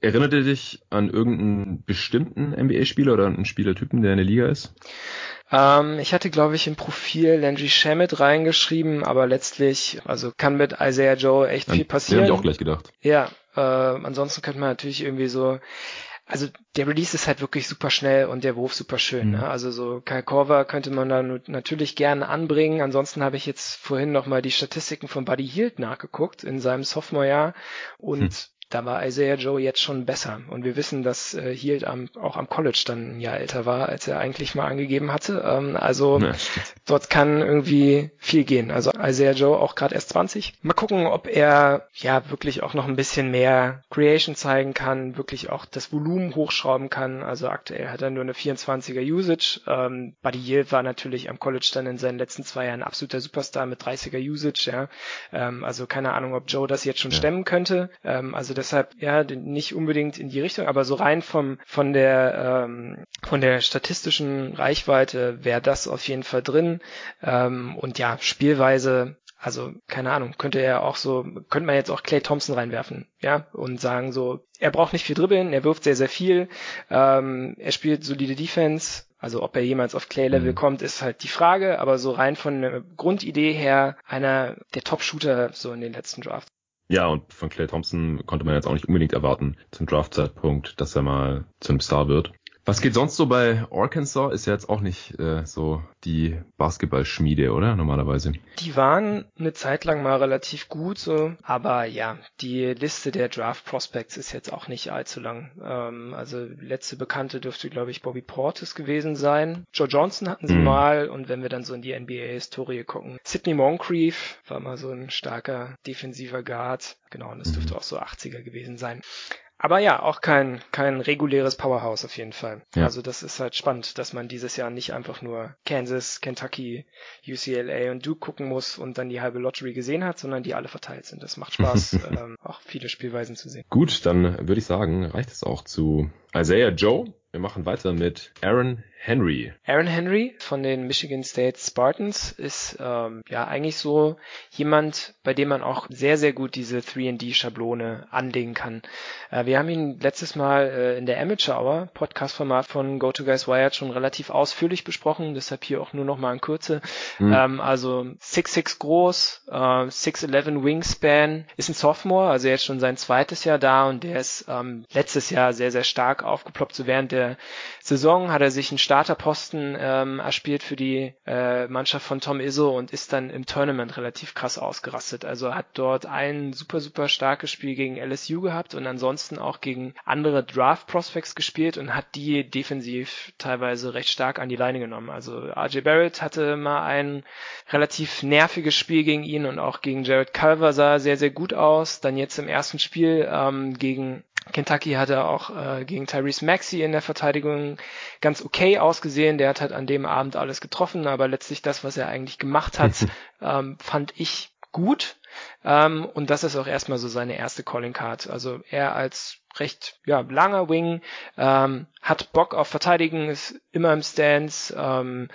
Erinnert ihr dich an irgendeinen bestimmten NBA-Spieler oder einen Spielertypen, der in der Liga ist? Ähm, ich hatte, glaube ich, im Profil Landry Shamet reingeschrieben, aber letztlich, also kann mit Isaiah Joe echt viel passieren. Den hab ich auch gleich gedacht. Ja, äh, ansonsten könnte man natürlich irgendwie so also der Release ist halt wirklich super schnell und der Wurf super schön. Ne? Mhm. Ne? Also so Kai Korver könnte man da natürlich gerne anbringen. Ansonsten habe ich jetzt vorhin nochmal die Statistiken von Buddy Hield nachgeguckt in seinem Sophomore-Jahr und hm da war Isaiah Joe jetzt schon besser. Und wir wissen, dass äh, Hield am, auch am College dann ein Jahr älter war, als er eigentlich mal angegeben hatte. Ähm, also ja, dort kann irgendwie viel gehen. Also Isaiah Joe auch gerade erst 20. Mal gucken, ob er ja wirklich auch noch ein bisschen mehr Creation zeigen kann, wirklich auch das Volumen hochschrauben kann. Also aktuell hat er nur eine 24er Usage. Ähm, Buddy Hield war natürlich am College dann in seinen letzten zwei Jahren absoluter Superstar mit 30er Usage. Ja. Ähm, also keine Ahnung, ob Joe das jetzt schon ja. stemmen könnte. Ähm, also deshalb ja nicht unbedingt in die Richtung, aber so rein vom von der ähm, von der statistischen Reichweite wäre das auf jeden Fall drin ähm, und ja Spielweise also, keine Ahnung, könnte er auch so, könnte man jetzt auch Clay Thompson reinwerfen, ja, und sagen so, er braucht nicht viel dribbeln, er wirft sehr, sehr viel, ähm, er spielt solide Defense, also ob er jemals auf Clay-Level mhm. kommt, ist halt die Frage, aber so rein von der Grundidee her einer der Top-Shooter so in den letzten Drafts. Ja, und von Clay Thompson konnte man jetzt auch nicht unbedingt erwarten zum Draftzeitpunkt, dass er mal zum Star wird. Was geht sonst so bei Arkansas? Ist ja jetzt auch nicht äh, so die Basketballschmiede, oder? Normalerweise. Die waren eine Zeit lang mal relativ gut, so. Aber ja, die Liste der Draft Prospects ist jetzt auch nicht allzu lang. Ähm, also letzte Bekannte dürfte, glaube ich, Bobby Portis gewesen sein. Joe Johnson hatten sie mhm. mal. Und wenn wir dann so in die NBA-Historie gucken, Sidney Moncrief war mal so ein starker defensiver Guard. Genau, und das dürfte mhm. auch so 80er gewesen sein. Aber ja, auch kein, kein reguläres Powerhouse auf jeden Fall. Ja. Also das ist halt spannend, dass man dieses Jahr nicht einfach nur Kansas, Kentucky, UCLA und Duke gucken muss und dann die halbe Lottery gesehen hat, sondern die alle verteilt sind. Das macht Spaß, ähm, auch viele Spielweisen zu sehen. Gut, dann würde ich sagen, reicht es auch zu Isaiah Joe. Wir machen weiter mit Aaron Henry. Aaron Henry von den Michigan State Spartans ist ähm, ja eigentlich so jemand, bei dem man auch sehr, sehr gut diese 3D-Schablone anlegen kann. Äh, wir haben ihn letztes Mal äh, in der Amateur Hour, Podcast-Format von GoToGuys Wired, schon relativ ausführlich besprochen, deshalb hier auch nur noch mal in Kürze. Mhm. Ähm, also 6'6 groß, äh, 6'11 Wingspan, ist ein Sophomore, also jetzt schon sein zweites Jahr da und der ist ähm, letztes Jahr sehr, sehr stark aufgeploppt. So während der Saison hat er sich einen Starterposten ähm, erspielt für die äh, Mannschaft von Tom Izzo und ist dann im Tournament relativ krass ausgerastet. Also hat dort ein super, super starkes Spiel gegen LSU gehabt und ansonsten auch gegen andere Draft Prospects gespielt und hat die defensiv teilweise recht stark an die Leine genommen. Also RJ Barrett hatte mal ein relativ nerviges Spiel gegen ihn und auch gegen Jared Culver sah sehr, sehr gut aus. Dann jetzt im ersten Spiel ähm, gegen Kentucky hat er auch äh, gegen Tyrese Maxey in der Verteidigung ganz okay ausgesehen. Der hat halt an dem Abend alles getroffen, aber letztlich das, was er eigentlich gemacht hat, ähm, fand ich gut. Ähm, und das ist auch erstmal so seine erste Calling Card. Also er als recht ja, langer Wing, ähm, hat Bock auf Verteidigen, ist immer im Stance, ähm,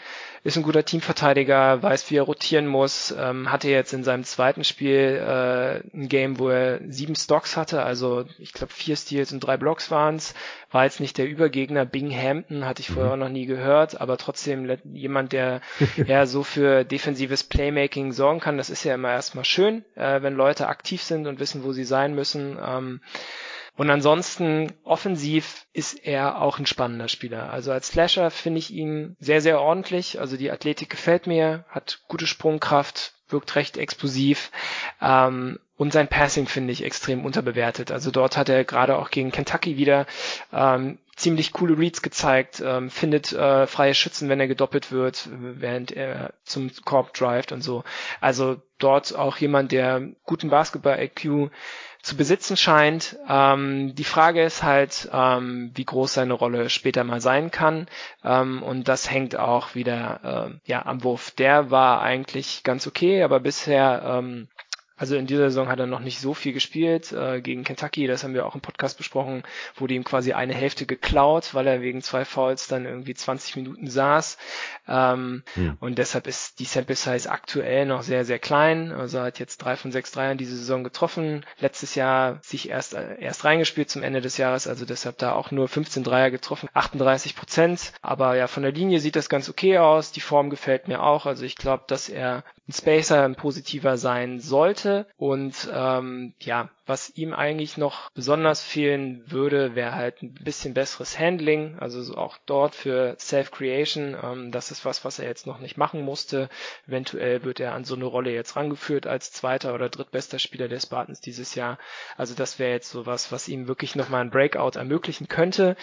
ist ein guter Teamverteidiger, weiß, wie er rotieren muss, ähm, hatte jetzt in seinem zweiten Spiel äh, ein Game, wo er sieben Stocks hatte, also ich glaube vier Steals und drei Blocks waren's. War jetzt nicht der Übergegner Binghampton, hatte ich mhm. vorher noch nie gehört, aber trotzdem jemand, der ja so für defensives Playmaking sorgen kann. Das ist ja immer erstmal schön, äh, wenn Leute aktiv sind und wissen, wo sie sein müssen. Ähm, und ansonsten offensiv ist er auch ein spannender Spieler. Also als Slasher finde ich ihn sehr, sehr ordentlich. Also die Athletik gefällt mir, hat gute Sprungkraft, wirkt recht explosiv. Ähm, und sein Passing finde ich extrem unterbewertet. Also dort hat er gerade auch gegen Kentucky wieder ähm, ziemlich coole Reads gezeigt, ähm, findet äh, freie Schützen, wenn er gedoppelt wird, während er zum Korb drivet und so. Also dort auch jemand, der guten Basketball-IQ zu besitzen scheint. Ähm, die Frage ist halt, ähm, wie groß seine Rolle später mal sein kann. Ähm, und das hängt auch wieder äh, ja, am Wurf. Der war eigentlich ganz okay, aber bisher ähm, also in dieser Saison hat er noch nicht so viel gespielt. Äh, gegen Kentucky, das haben wir auch im Podcast besprochen, wurde ihm quasi eine Hälfte geklaut, weil er wegen zwei Fouls dann irgendwie 20 Minuten saß. Ähm, hm. Und deshalb ist die Sample Size aktuell noch sehr, sehr klein. Also er hat jetzt drei von sechs Dreiern diese Saison getroffen. Letztes Jahr sich erst, äh, erst reingespielt zum Ende des Jahres, also deshalb da auch nur 15 Dreier getroffen, 38 Prozent. Aber ja, von der Linie sieht das ganz okay aus. Die Form gefällt mir auch. Also ich glaube, dass er ein Spacer, ein positiver sein sollte. Und ähm, ja, was ihm eigentlich noch besonders fehlen würde, wäre halt ein bisschen besseres Handling, also auch dort für Self-Creation. Ähm, das ist was, was er jetzt noch nicht machen musste. Eventuell wird er an so eine Rolle jetzt rangeführt als zweiter oder drittbester Spieler der Spartans dieses Jahr. Also das wäre jetzt so was, was ihm wirklich nochmal ein Breakout ermöglichen könnte.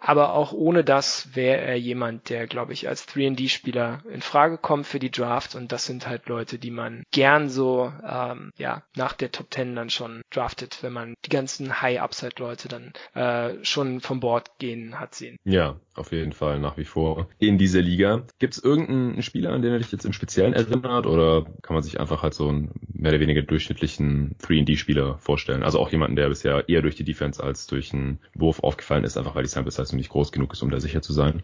Aber auch ohne das wäre er jemand, der, glaube ich, als 3D-Spieler in Frage kommt für die Draft. Und das sind halt Leute, die man gern so ähm, ja nach der Top 10 dann schon draftet, wenn man die ganzen High-Upside-Leute dann äh, schon vom Board gehen hat sehen. Ja, auf jeden Fall nach wie vor in dieser Liga. Gibt es irgendeinen Spieler, an den er dich jetzt im Speziellen erinnert oder kann man sich einfach halt so einen mehr oder weniger durchschnittlichen 3D-Spieler vorstellen? Also auch jemanden, der bisher eher durch die Defense als durch einen Wurf aufgefallen ist, einfach weil die Sample Size nicht groß genug ist, um da sicher zu sein.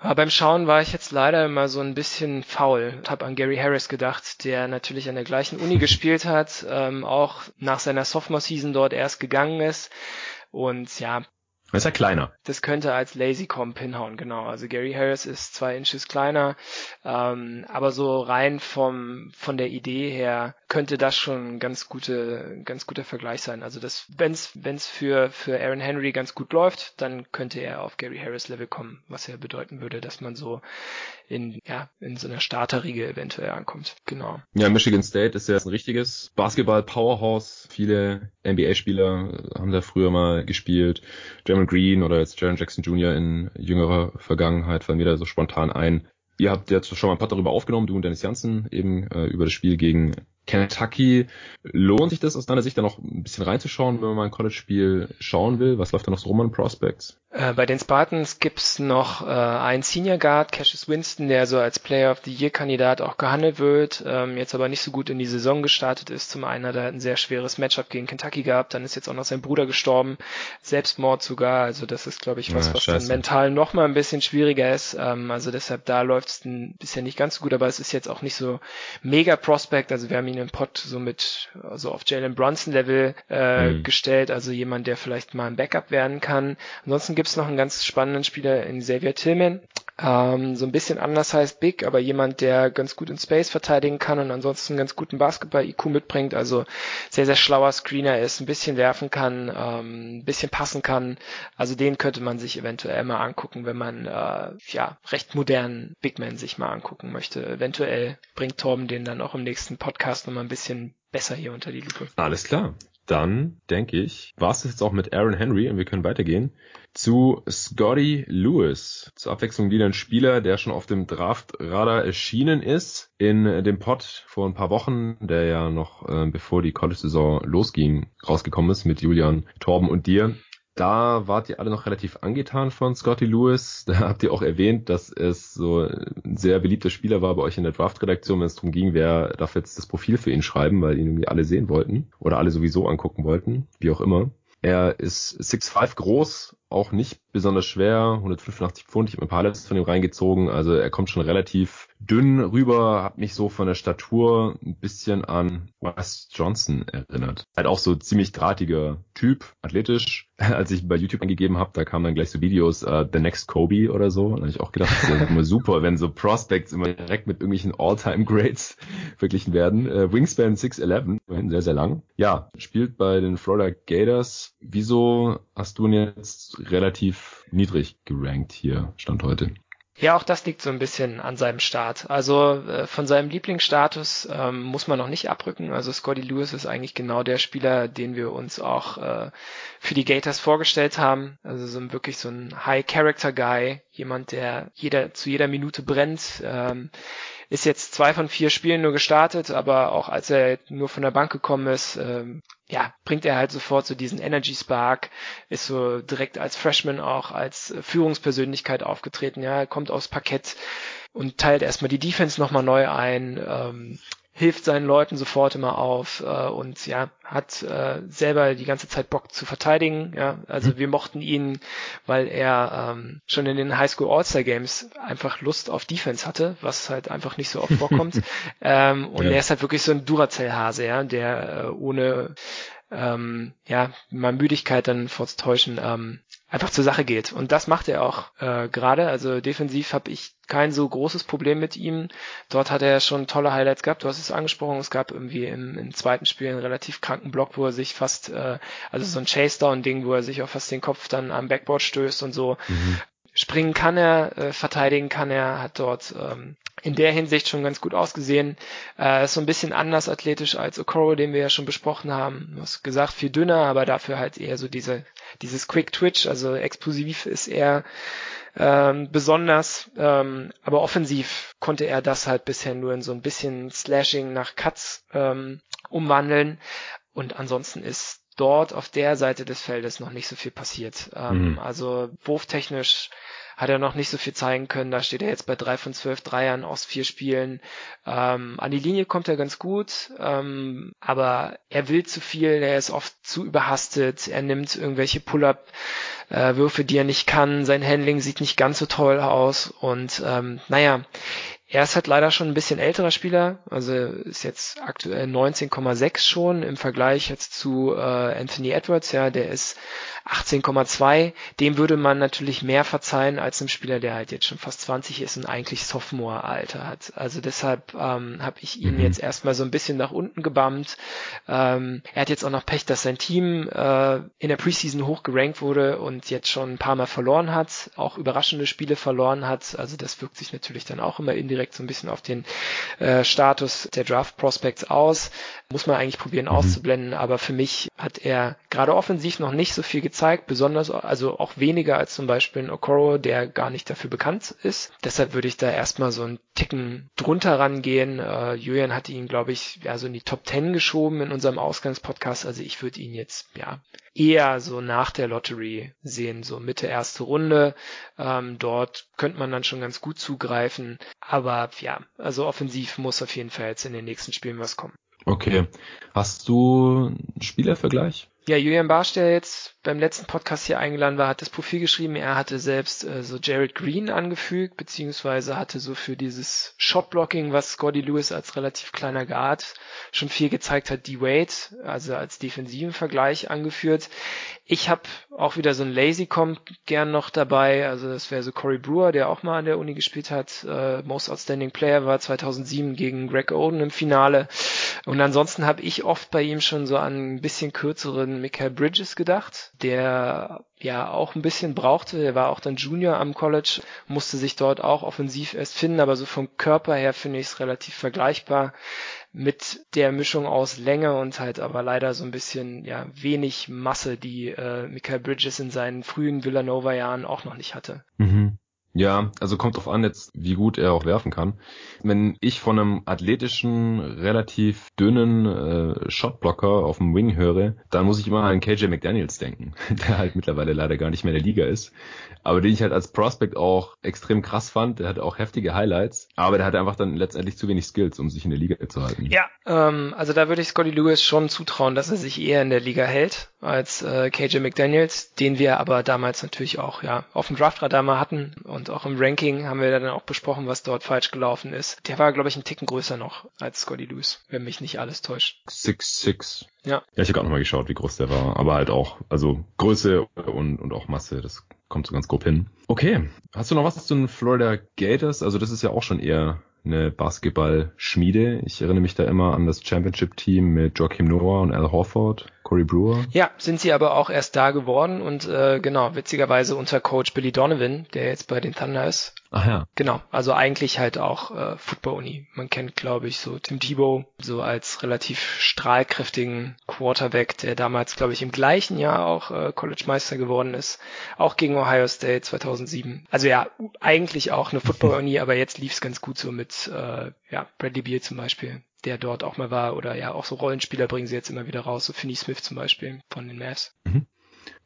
Aber beim Schauen war ich jetzt leider immer so ein bisschen faul. Ich habe an Gary Harris gedacht, der natürlich an der gleichen Uni gespielt hat, ähm, auch nach seiner Sophomore-Season dort erst gegangen ist. Und ja, ist ja kleiner. Das könnte als Lazy Comp hinhauen, genau. Also Gary Harris ist zwei Inches kleiner, ähm, aber so rein vom von der Idee her könnte das schon ein ganz gute, ganz guter Vergleich sein. Also das, wenn's wenn's für für Aaron Henry ganz gut läuft, dann könnte er auf Gary Harris Level kommen, was ja bedeuten würde, dass man so in ja in so einer Starterriege eventuell ankommt. Genau. Ja, Michigan State ist ja ein richtiges Basketball Powerhouse. Viele NBA-Spieler haben da früher mal gespielt. Jamal Green oder jetzt Jaron Jackson Jr. in jüngerer Vergangenheit fallen mir da so spontan ein. Ihr habt jetzt schon mal ein paar darüber aufgenommen, du und Dennis Janssen, eben äh, über das Spiel gegen Kentucky. Lohnt sich das aus deiner Sicht da noch ein bisschen reinzuschauen, wenn man mal ein College-Spiel schauen will? Was läuft da noch so rum an Prospects? Äh, bei den Spartans gibt's noch äh, einen Senior Guard, Cassius Winston, der so als Player of the Year Kandidat auch gehandelt wird, ähm, jetzt aber nicht so gut in die Saison gestartet ist. Zum einen hat er ein sehr schweres Matchup gegen Kentucky gehabt, dann ist jetzt auch noch sein Bruder gestorben, Selbstmord sogar. Also das ist, glaube ich, was, ja, was dann mental noch mal ein bisschen schwieriger ist. Ähm, also deshalb da läuft's bisschen nicht ganz so gut, aber es ist jetzt auch nicht so mega Prospect. Also wir haben ihn im Pod so mit so auf Jalen Brunson Level äh, mhm. gestellt, also jemand, der vielleicht mal ein Backup werden kann. Ansonsten gibt's noch einen ganz spannenden Spieler in Xavier Tillman. Ähm, so ein bisschen anders heißt Big, aber jemand, der ganz gut in Space verteidigen kann und ansonsten ganz guten Basketball-IQ mitbringt, also sehr, sehr schlauer Screener ist, ein bisschen werfen kann, ähm, ein bisschen passen kann. Also den könnte man sich eventuell mal angucken, wenn man äh, ja recht modernen Bigman sich mal angucken möchte. Eventuell bringt Torben den dann auch im nächsten Podcast nochmal ein bisschen besser hier unter die Lupe. Alles klar dann denke ich, war es jetzt auch mit Aaron Henry und wir können weitergehen zu Scotty Lewis. Zur Abwechslung wieder ein Spieler, der schon auf dem Draftradar erschienen ist in dem Pod vor ein paar Wochen, der ja noch äh, bevor die College-Saison losging, rausgekommen ist mit Julian, Torben und dir. Da wart ihr alle noch relativ angetan von Scotty Lewis. Da habt ihr auch erwähnt, dass es so ein sehr beliebter Spieler war bei euch in der Draft-Redaktion, wenn es darum ging, wer darf jetzt das Profil für ihn schreiben, weil ihn irgendwie alle sehen wollten oder alle sowieso angucken wollten, wie auch immer. Er ist 6'5 groß, auch nicht besonders schwer, 185 Pfund, ich habe ein paar Highlights von ihm reingezogen, also er kommt schon relativ dünn rüber, hat mich so von der Statur ein bisschen an Wes Johnson erinnert. Halt auch so ziemlich drahtiger Typ, athletisch. Als ich bei YouTube angegeben habe, da kamen dann gleich so Videos, uh, The Next Kobe oder so. Da habe ich auch gedacht, das ist immer super, wenn so Prospects immer direkt mit irgendwelchen All-Time-Grades verglichen werden. Uh, Wingspan 6'11, immerhin sehr, sehr lang. Ja, spielt bei den Florida Gators. Wieso hast du ihn jetzt relativ niedrig gerankt hier, Stand heute? Ja, auch das liegt so ein bisschen an seinem Start. Also äh, von seinem Lieblingsstatus ähm, muss man noch nicht abrücken. Also Scotty Lewis ist eigentlich genau der Spieler, den wir uns auch äh, für die Gators vorgestellt haben. Also so ein wirklich so ein High-Character-Guy, jemand, der jeder zu jeder Minute brennt. Ähm, ist jetzt zwei von vier Spielen nur gestartet, aber auch als er nur von der Bank gekommen ist, ähm, ja, bringt er halt sofort so diesen Energy Spark, ist so direkt als Freshman auch als Führungspersönlichkeit aufgetreten, ja, kommt aufs Parkett und teilt erstmal die Defense nochmal neu ein, ähm, hilft seinen Leuten sofort immer auf äh, und ja, hat äh, selber die ganze Zeit Bock zu verteidigen. Ja, also mhm. wir mochten ihn, weil er ähm, schon in den Highschool All-Star Games einfach Lust auf Defense hatte, was halt einfach nicht so oft vorkommt. ähm, und ja. er ist halt wirklich so ein Duracell-Hase, ja, der äh, ohne ähm, ja, mal Müdigkeit dann vorzutäuschen, ähm, einfach zur Sache geht. Und das macht er auch äh, gerade. Also defensiv habe ich kein so großes Problem mit ihm. Dort hat er schon tolle Highlights gehabt. Du hast es angesprochen. Es gab irgendwie im, im zweiten Spiel einen relativ kranken Block, wo er sich fast, äh, also so ein Chase-Down-Ding, wo er sich auch fast den Kopf dann am Backboard stößt und so. Mhm. Springen kann er, äh, verteidigen kann er, hat dort ähm, in der Hinsicht schon ganz gut ausgesehen. Äh, ist so ein bisschen anders athletisch als Okoro, den wir ja schon besprochen haben. Du hast gesagt, viel dünner, aber dafür halt eher so diese, dieses Quick Twitch, also explosiv ist er ähm, besonders, ähm, aber offensiv konnte er das halt bisher nur in so ein bisschen Slashing nach Cuts ähm, umwandeln. Und ansonsten ist dort auf der Seite des Feldes noch nicht so viel passiert. Ähm, mhm. Also wurftechnisch hat er noch nicht so viel zeigen können. Da steht er jetzt bei drei von zwölf Dreiern aus vier Spielen. Ähm, an die Linie kommt er ganz gut, ähm, aber er will zu viel, er ist oft zu überhastet, er nimmt irgendwelche Pull-up äh, Würfe, die er nicht kann, sein Handling sieht nicht ganz so toll aus und ähm, naja, er ist halt leider schon ein bisschen älterer Spieler, also ist jetzt aktuell 19,6 schon im Vergleich jetzt zu äh, Anthony Edwards, ja, der ist 18,2. Dem würde man natürlich mehr verzeihen als einem Spieler, der halt jetzt schon fast 20 ist und eigentlich Sophomore-Alter hat. Also deshalb ähm, habe ich ihn mhm. jetzt erstmal so ein bisschen nach unten gebammt. Ähm, er hat jetzt auch noch Pech, dass sein Team äh, in der Preseason hoch gerankt wurde und jetzt schon ein paar Mal verloren hat, auch überraschende Spiele verloren hat. Also das wirkt sich natürlich dann auch immer in die direkt so ein bisschen auf den äh, Status der Draft Prospects aus. Muss man eigentlich probieren mhm. auszublenden, aber für mich hat er gerade offensiv noch nicht so viel gezeigt, besonders also auch weniger als zum Beispiel ein Okoro, der gar nicht dafür bekannt ist. Deshalb würde ich da erstmal so einen Ticken drunter rangehen. Äh, Julian hatte ihn, glaube ich, ja so in die Top 10 geschoben in unserem Ausgangspodcast. Also ich würde ihn jetzt ja eher so nach der Lottery sehen, so Mitte erste Runde. Ähm, dort könnte man dann schon ganz gut zugreifen. Aber ja, also offensiv muss auf jeden Fall jetzt in den nächsten Spielen was kommen. Okay. Hast du einen Spielervergleich? Ja, Julian Barsch, der jetzt beim letzten Podcast hier eingeladen war, hat das Profil geschrieben. Er hatte selbst äh, so Jared Green angefügt, beziehungsweise hatte so für dieses Shotblocking, was Scotty Lewis als relativ kleiner Guard schon viel gezeigt hat, D-Wade, also als defensiven Vergleich angeführt. Ich habe auch wieder so ein Lazy Comp gern noch dabei. Also das wäre so Corey Brewer, der auch mal an der Uni gespielt hat. Äh, Most Outstanding Player war 2007 gegen Greg Oden im Finale. Und ansonsten habe ich oft bei ihm schon so an ein bisschen kürzeren Michael Bridges gedacht, der ja auch ein bisschen brauchte. Er war auch dann Junior am College, musste sich dort auch offensiv erst finden, aber so vom Körper her finde ich es relativ vergleichbar mit der Mischung aus Länge und halt aber leider so ein bisschen ja wenig Masse, die äh, Michael Bridges in seinen frühen Villanova-Jahren auch noch nicht hatte. Mhm. Ja, also kommt drauf an jetzt, wie gut er auch werfen kann. Wenn ich von einem athletischen, relativ dünnen äh, Shotblocker auf dem Wing höre, dann muss ich immer an KJ McDaniels denken, der halt mittlerweile leider gar nicht mehr in der Liga ist. Aber den ich halt als Prospect auch extrem krass fand. Der hatte auch heftige Highlights, aber der hatte einfach dann letztendlich zu wenig Skills, um sich in der Liga zu halten. Ja, ähm, also da würde ich Scotty Lewis schon zutrauen, dass er sich eher in der Liga hält als äh, KJ McDaniels, den wir aber damals natürlich auch ja auf dem Draftradar mal hatten und auch im Ranking haben wir dann auch besprochen, was dort falsch gelaufen ist. Der war, glaube ich, ein Ticken größer noch als Scotty Lewis, wenn mich nicht alles täuscht. 6'6. Ja. Ja, ich habe gerade nochmal geschaut, wie groß der war. Aber halt auch, also Größe und, und auch Masse, das kommt so ganz grob hin. Okay. Hast du noch was zu den Florida Gators? Also das ist ja auch schon eher eine Basketball-Schmiede. Ich erinnere mich da immer an das Championship-Team mit Joachim Noah und Al Horford. Corey Brewer. Ja, sind sie aber auch erst da geworden und äh, genau, witzigerweise unter Coach Billy Donovan, der jetzt bei den Thunder ist. Ach ja. Genau, also eigentlich halt auch äh, Football-Uni. Man kennt, glaube ich, so Tim Tebow so als relativ strahlkräftigen Quarterback, der damals, glaube ich, im gleichen Jahr auch äh, College-Meister geworden ist. Auch gegen Ohio State 2007. Also ja, eigentlich auch eine Football-Uni, aber jetzt lief es ganz gut so mit äh, ja, Bradley Beal zum Beispiel der dort auch mal war oder ja auch so Rollenspieler bringen sie jetzt immer wieder raus, so Finney Smith zum Beispiel von den Mavs. Mhm.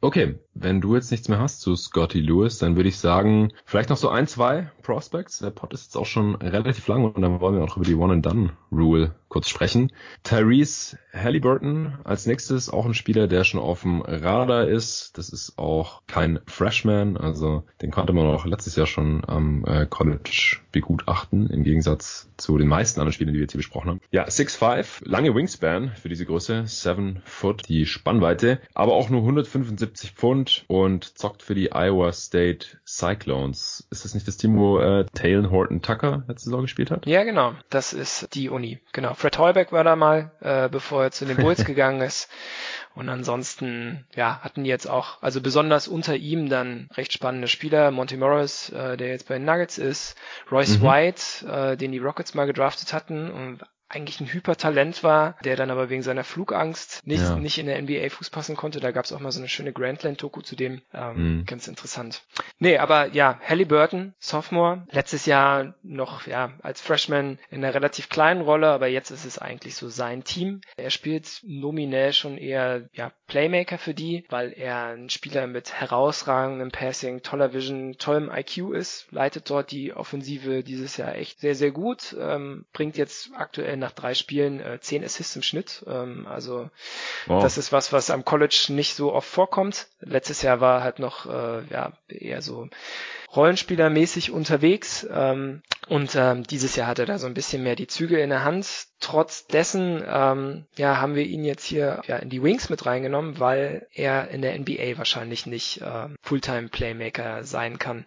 Okay, wenn du jetzt nichts mehr hast zu Scotty Lewis, dann würde ich sagen, vielleicht noch so ein, zwei Prospects. Der Pod ist jetzt auch schon relativ lang und dann wollen wir auch über die One-and-Done-Rule kurz sprechen. Tyrese Halliburton als nächstes, auch ein Spieler, der schon auf dem Radar ist. Das ist auch kein Freshman, also den konnte man auch letztes Jahr schon am äh, College begutachten, im Gegensatz zu den meisten anderen Spielern, die wir jetzt hier besprochen haben. Ja, 6'5, lange Wingspan für diese Größe, 7 Foot, die Spannweite, aber auch nur 175 Pfund und zockt für die Iowa State Cyclones. Ist das nicht das Team, wo äh, Taylor Horton Tucker letzte Saison gespielt hat? Ja, genau. Das ist die Uni. Genau. Fred Heubeck war da mal, äh, bevor er zu den Bulls gegangen ist. Und ansonsten, ja, hatten die jetzt auch, also besonders unter ihm dann recht spannende Spieler. Monty Morris, äh, der jetzt bei den Nuggets ist, Royce mhm. White, äh, den die Rockets mal gedraftet hatten und eigentlich ein Hypertalent war, der dann aber wegen seiner Flugangst nicht, ja. nicht in der NBA Fuß passen konnte. Da gab es auch mal so eine schöne Grandland-Doku zu dem. Ähm, mhm. Ganz interessant. Nee, aber ja, Halliburton, Sophomore, letztes Jahr noch ja als Freshman in einer relativ kleinen Rolle, aber jetzt ist es eigentlich so sein Team. Er spielt nominell schon eher ja Playmaker für die, weil er ein Spieler mit herausragendem Passing, toller Vision, tollem IQ ist, leitet dort die Offensive dieses Jahr echt sehr, sehr gut, ähm, bringt jetzt aktuell nach drei Spielen äh, zehn Assists im Schnitt. Ähm, also wow. das ist was, was am College nicht so oft vorkommt. Letztes Jahr war halt noch äh, ja eher so Rollenspielermäßig unterwegs ähm, und ähm, dieses Jahr hat er da so ein bisschen mehr die Züge in der Hand. Trotz dessen ähm, ja, haben wir ihn jetzt hier ja, in die Wings mit reingenommen, weil er in der NBA wahrscheinlich nicht äh, Fulltime Playmaker sein kann.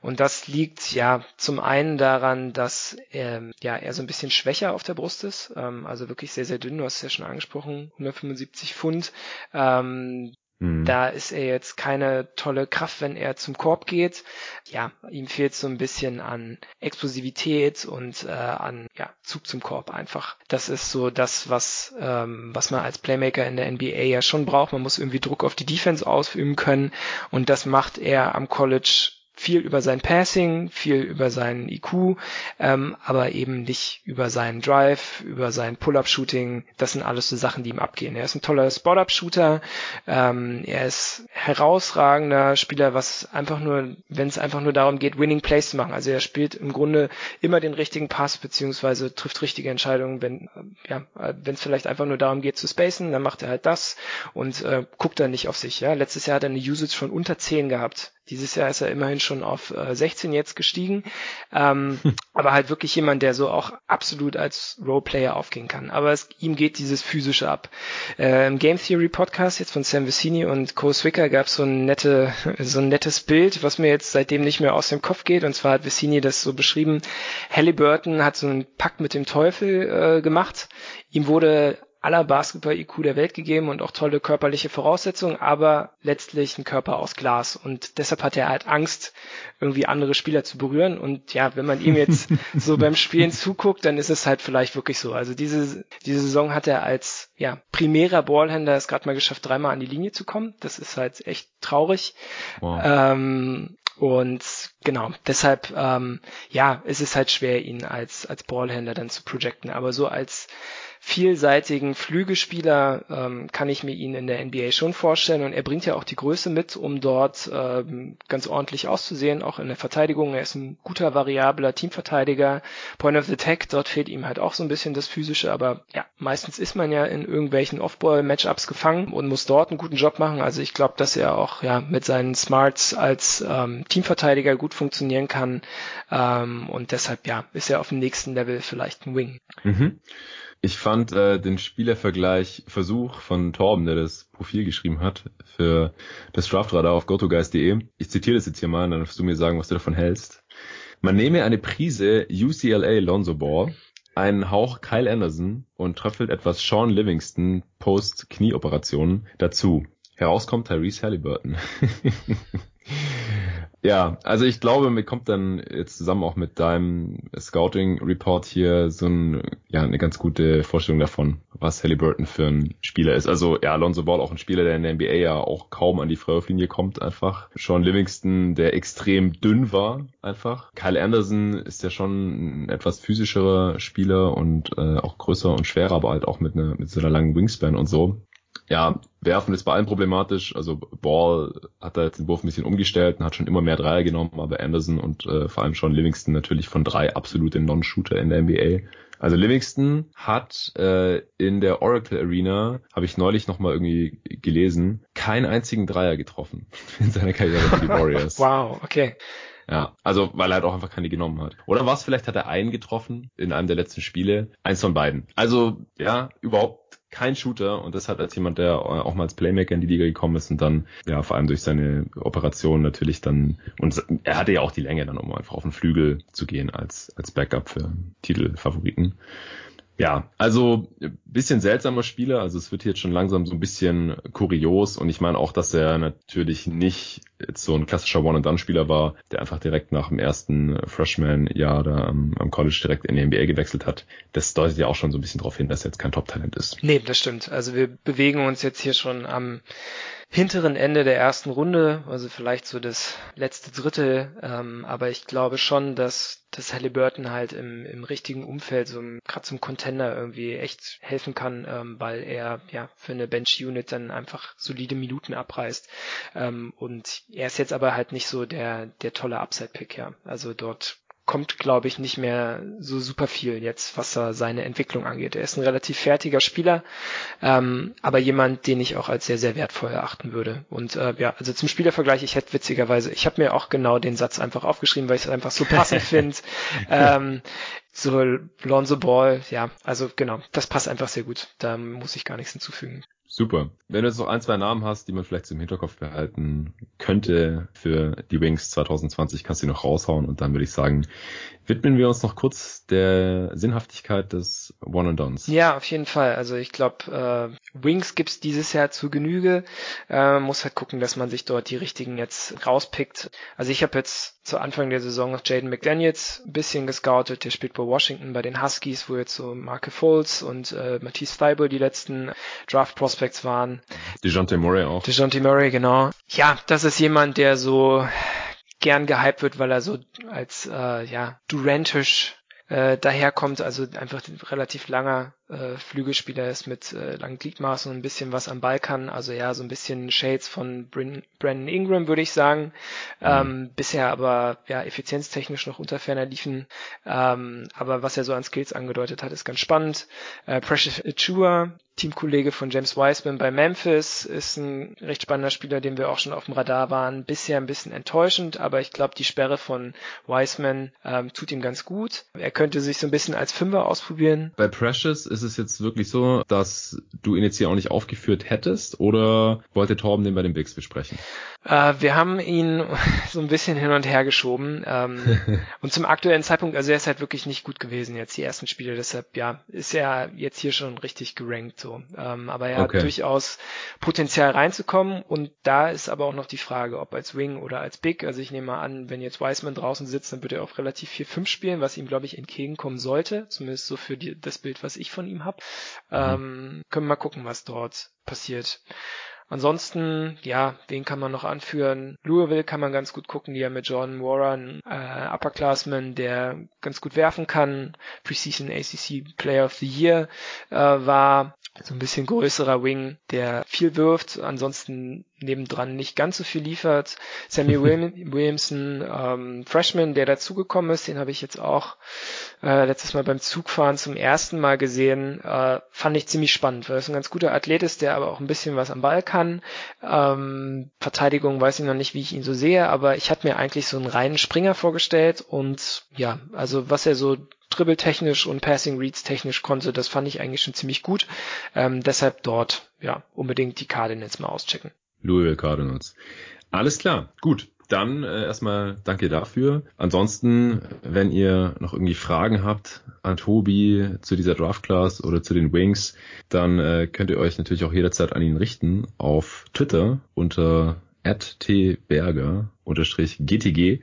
Und das liegt ja zum einen daran, dass ähm, ja, er so ein bisschen schwächer auf der Brust ist, ähm, also wirklich sehr, sehr dünn, du hast es ja schon angesprochen, 175 Pfund. Ähm, Mhm. Da ist er jetzt keine tolle Kraft, wenn er zum Korb geht. Ja, ihm fehlt so ein bisschen an Explosivität und äh, an ja, Zug zum Korb einfach. Das ist so das, was, ähm, was man als Playmaker in der NBA ja schon braucht. Man muss irgendwie Druck auf die Defense ausüben können und das macht er am College viel über sein Passing, viel über seinen IQ, ähm, aber eben nicht über seinen Drive, über sein Pull-up-Shooting. Das sind alles so Sachen, die ihm abgehen. Er ist ein toller Spot-up-Shooter. Ähm, er ist herausragender Spieler, was einfach nur, wenn es einfach nur darum geht, Winning Plays zu machen. Also er spielt im Grunde immer den richtigen Pass beziehungsweise trifft richtige Entscheidungen. Wenn ja, wenn es vielleicht einfach nur darum geht zu spacen, dann macht er halt das und äh, guckt dann nicht auf sich. Ja, letztes Jahr hat er eine Usage von unter 10 gehabt. Dieses Jahr ist er immerhin schon auf äh, 16 jetzt gestiegen. Ähm, hm. Aber halt wirklich jemand, der so auch absolut als Roleplayer aufgehen kann. Aber es, ihm geht dieses Physische ab. Äh, Im Game Theory Podcast jetzt von Sam Vicini und Co. Swicker gab es so ein nette, so ein nettes Bild, was mir jetzt seitdem nicht mehr aus dem Kopf geht. Und zwar hat Vicini das so beschrieben. Halliburton hat so einen Pakt mit dem Teufel äh, gemacht. Ihm wurde aller Basketball-IQ der Welt gegeben und auch tolle körperliche Voraussetzungen, aber letztlich ein Körper aus Glas. Und deshalb hat er halt Angst, irgendwie andere Spieler zu berühren. Und ja, wenn man ihm jetzt so beim Spielen zuguckt, dann ist es halt vielleicht wirklich so. Also diese, diese Saison hat er als ja, primärer Ballhändler es gerade mal geschafft, dreimal an die Linie zu kommen. Das ist halt echt traurig. Wow. Ähm, und genau, deshalb, ähm, ja, ist es halt schwer, ihn als, als Ballhändler dann zu projecten. Aber so als vielseitigen Flügelspieler ähm, kann ich mir ihn in der NBA schon vorstellen und er bringt ja auch die Größe mit, um dort ähm, ganz ordentlich auszusehen, auch in der Verteidigung. Er ist ein guter, variabler Teamverteidiger. Point of the Tech, dort fehlt ihm halt auch so ein bisschen das Physische, aber ja, meistens ist man ja in irgendwelchen Off-Ball-Matchups gefangen und muss dort einen guten Job machen. Also ich glaube, dass er auch ja mit seinen Smarts als ähm, Teamverteidiger gut funktionieren kann ähm, und deshalb ja, ist er auf dem nächsten Level vielleicht ein Wing. Mhm. Ich fand äh, den Spielervergleich Versuch von Torben, der das Profil geschrieben hat für das Draftradar auf gotogeist.de. Ich zitiere das jetzt hier mal, dann wirst du mir sagen, was du davon hältst. Man nehme eine Prise UCLA Lonzo Ball, einen Hauch Kyle Anderson und tröpfelt etwas Sean Livingston post Knieoperationen dazu. Herauskommt Tyrese Halliburton. Ja, also ich glaube, mir kommt dann jetzt zusammen auch mit deinem Scouting-Report hier so ein, ja, eine ganz gute Vorstellung davon, was Halliburton für ein Spieler ist. Also ja, Alonso Ball auch ein Spieler, der in der NBA ja auch kaum an die Freiwurflinie kommt einfach. Sean Livingston, der extrem dünn war einfach. Kyle Anderson ist ja schon ein etwas physischerer Spieler und äh, auch größer und schwerer, aber halt auch mit, einer mit so einer langen Wingspan und so ja, werfen ist bei allen problematisch. Also Ball hat da jetzt den Wurf ein bisschen umgestellt und hat schon immer mehr Dreier genommen, aber Anderson und äh, vor allem schon Livingston natürlich von drei absolute Non-Shooter in der NBA. Also Livingston hat äh, in der Oracle Arena, habe ich neulich nochmal irgendwie gelesen, keinen einzigen Dreier getroffen in seiner Karriere für die Warriors. wow, okay. Ja, also weil er halt auch einfach keine genommen hat. Oder was, vielleicht hat er einen getroffen in einem der letzten Spiele. Eins von beiden. Also ja, überhaupt kein Shooter und das hat als jemand, der auch mal als Playmaker in die Liga gekommen ist und dann, ja, vor allem durch seine Operation natürlich dann, und er hatte ja auch die Länge dann, um einfach auf den Flügel zu gehen als, als Backup für Titelfavoriten. Ja, also bisschen seltsamer Spieler, also es wird jetzt schon langsam so ein bisschen kurios und ich meine auch, dass er natürlich nicht jetzt so ein klassischer One-and-Done-Spieler war, der einfach direkt nach dem ersten Freshman-Jahr da am, am, College direkt in die NBA gewechselt hat. Das deutet ja auch schon so ein bisschen darauf hin, dass er jetzt kein Top-Talent ist. Nee, das stimmt. Also wir bewegen uns jetzt hier schon am hinteren Ende der ersten Runde, also vielleicht so das letzte Drittel. Ähm, aber ich glaube schon, dass, dass Halliburton halt im, im richtigen Umfeld, so gerade zum Contender irgendwie echt helfen kann, ähm, weil er ja für eine Bench-Unit dann einfach solide Minuten abreißt. Ähm, und er ist jetzt aber halt nicht so der, der tolle Upside-Pick, ja. Also dort kommt, glaube ich, nicht mehr so super viel jetzt, was er seine Entwicklung angeht. Er ist ein relativ fertiger Spieler, ähm, aber jemand, den ich auch als sehr, sehr wertvoll erachten würde. Und äh, ja, also zum Spielervergleich, ich hätte witzigerweise, ich habe mir auch genau den Satz einfach aufgeschrieben, weil ich es einfach so passend finde. Ähm, so Lonzo Ball, ja, also genau, das passt einfach sehr gut. Da muss ich gar nichts hinzufügen. Super. Wenn du jetzt noch ein, zwei Namen hast, die man vielleicht zum Hinterkopf behalten könnte für die Wings 2020, kannst du die noch raushauen und dann würde ich sagen, widmen wir uns noch kurz der Sinnhaftigkeit des One and Dons. Ja, auf jeden Fall. Also ich glaube, äh, Wings gibt's dieses Jahr zu Genüge. Äh, muss halt gucken, dass man sich dort die richtigen jetzt rauspickt. Also ich habe jetzt zu Anfang der Saison noch Jaden McDaniels ein bisschen gescoutet. Der spielt bei Washington bei den Huskies, wo jetzt so Marke Foles und äh, Matisse Feibel die letzten Draft Prospects waren. DeJounte Murray auch. DeJounte Murray, genau. Ja, das ist jemand, der so gern gehypt wird, weil er so als äh, ja Durantisch äh, daherkommt, also einfach ein relativ langer äh, Flügelspieler ist mit äh, langen Gliedmaßen und ein bisschen was am Ball kann. Also ja, so ein bisschen Shades von Brin Brandon Ingram, würde ich sagen. Mhm. Ähm, bisher aber ja effizienztechnisch noch unter ferner liefen. Ähm, aber was er so an Skills angedeutet hat, ist ganz spannend. Äh, Precious Achua, Teamkollege von James Wiseman bei Memphis, ist ein recht spannender Spieler, den wir auch schon auf dem Radar waren. Bisher ein bisschen enttäuschend, aber ich glaube, die Sperre von Wiseman ähm, tut ihm ganz gut. Er könnte sich so ein bisschen als Fünfer ausprobieren. Bei Precious ist es jetzt wirklich so, dass du ihn jetzt hier auch nicht aufgeführt hättest oder wollte Torben den bei den Bigs besprechen? Äh, wir haben ihn so ein bisschen hin und her geschoben. Ähm, und zum aktuellen Zeitpunkt, also er ist halt wirklich nicht gut gewesen jetzt die ersten Spiele, deshalb ja, ist er jetzt hier schon richtig gerankt so. Ähm, aber er okay. hat durchaus Potenzial reinzukommen und da ist aber auch noch die Frage, ob als Wing oder als Big. Also ich nehme mal an, wenn jetzt Wiseman draußen sitzt, dann wird er auch relativ 4-5 spielen, was ihm, glaube ich, entgegenkommen sollte. Zumindest so für die, das Bild, was ich von ihm habe. Mhm. Ähm, können wir mal gucken, was dort passiert. Ansonsten, ja, wen kann man noch anführen? Louisville kann man ganz gut gucken, die ja mit Jordan Warren, äh, Upperclassman, der ganz gut werfen kann, Preseason ACC Player of the Year äh, war so ein bisschen größerer Wing, der viel wirft, ansonsten nebendran nicht ganz so viel liefert. Sammy Williamson, ähm, Freshman, der dazugekommen ist, den habe ich jetzt auch äh, letztes Mal beim Zugfahren zum ersten Mal gesehen, äh, fand ich ziemlich spannend, weil er ein ganz guter Athlet ist, der aber auch ein bisschen was am Ball kann. Ähm, Verteidigung weiß ich noch nicht, wie ich ihn so sehe, aber ich hatte mir eigentlich so einen reinen Springer vorgestellt und ja, also was er so dribbeltechnisch und Passing Reads technisch konnte, das fand ich eigentlich schon ziemlich gut. Ähm, deshalb dort ja unbedingt die Cardinals mal auschecken. Louisville Cardinals. Alles klar, gut. Dann äh, erstmal danke dafür. Ansonsten, wenn ihr noch irgendwie Fragen habt an Tobi zu dieser Draft Class oder zu den Wings, dann äh, könnt ihr euch natürlich auch jederzeit an ihn richten auf Twitter unter @tberger_gtg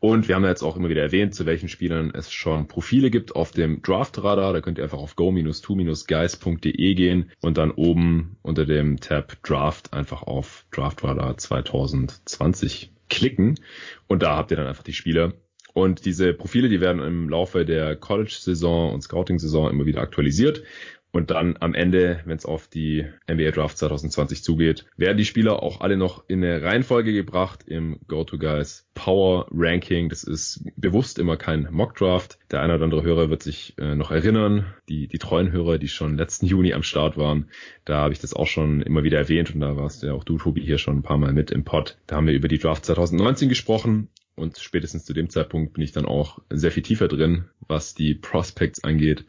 und wir haben ja jetzt auch immer wieder erwähnt, zu welchen Spielern es schon Profile gibt auf dem Draft-Radar. Da könnt ihr einfach auf go-to-guys.de gehen und dann oben unter dem Tab Draft einfach auf Draft-Radar 2020 klicken. Und da habt ihr dann einfach die Spieler. Und diese Profile, die werden im Laufe der College-Saison und Scouting-Saison immer wieder aktualisiert. Und dann am Ende, wenn es auf die NBA Draft 2020 zugeht, werden die Spieler auch alle noch in eine Reihenfolge gebracht im Go-To-Guys Power Ranking. Das ist bewusst immer kein Mock Draft. Der eine oder andere Hörer wird sich äh, noch erinnern, die, die treuen Hörer, die schon letzten Juni am Start waren. Da habe ich das auch schon immer wieder erwähnt und da warst ja auch du, Tobi, hier schon ein paar Mal mit im Pod. Da haben wir über die Draft 2019 gesprochen und spätestens zu dem Zeitpunkt bin ich dann auch sehr viel tiefer drin, was die Prospects angeht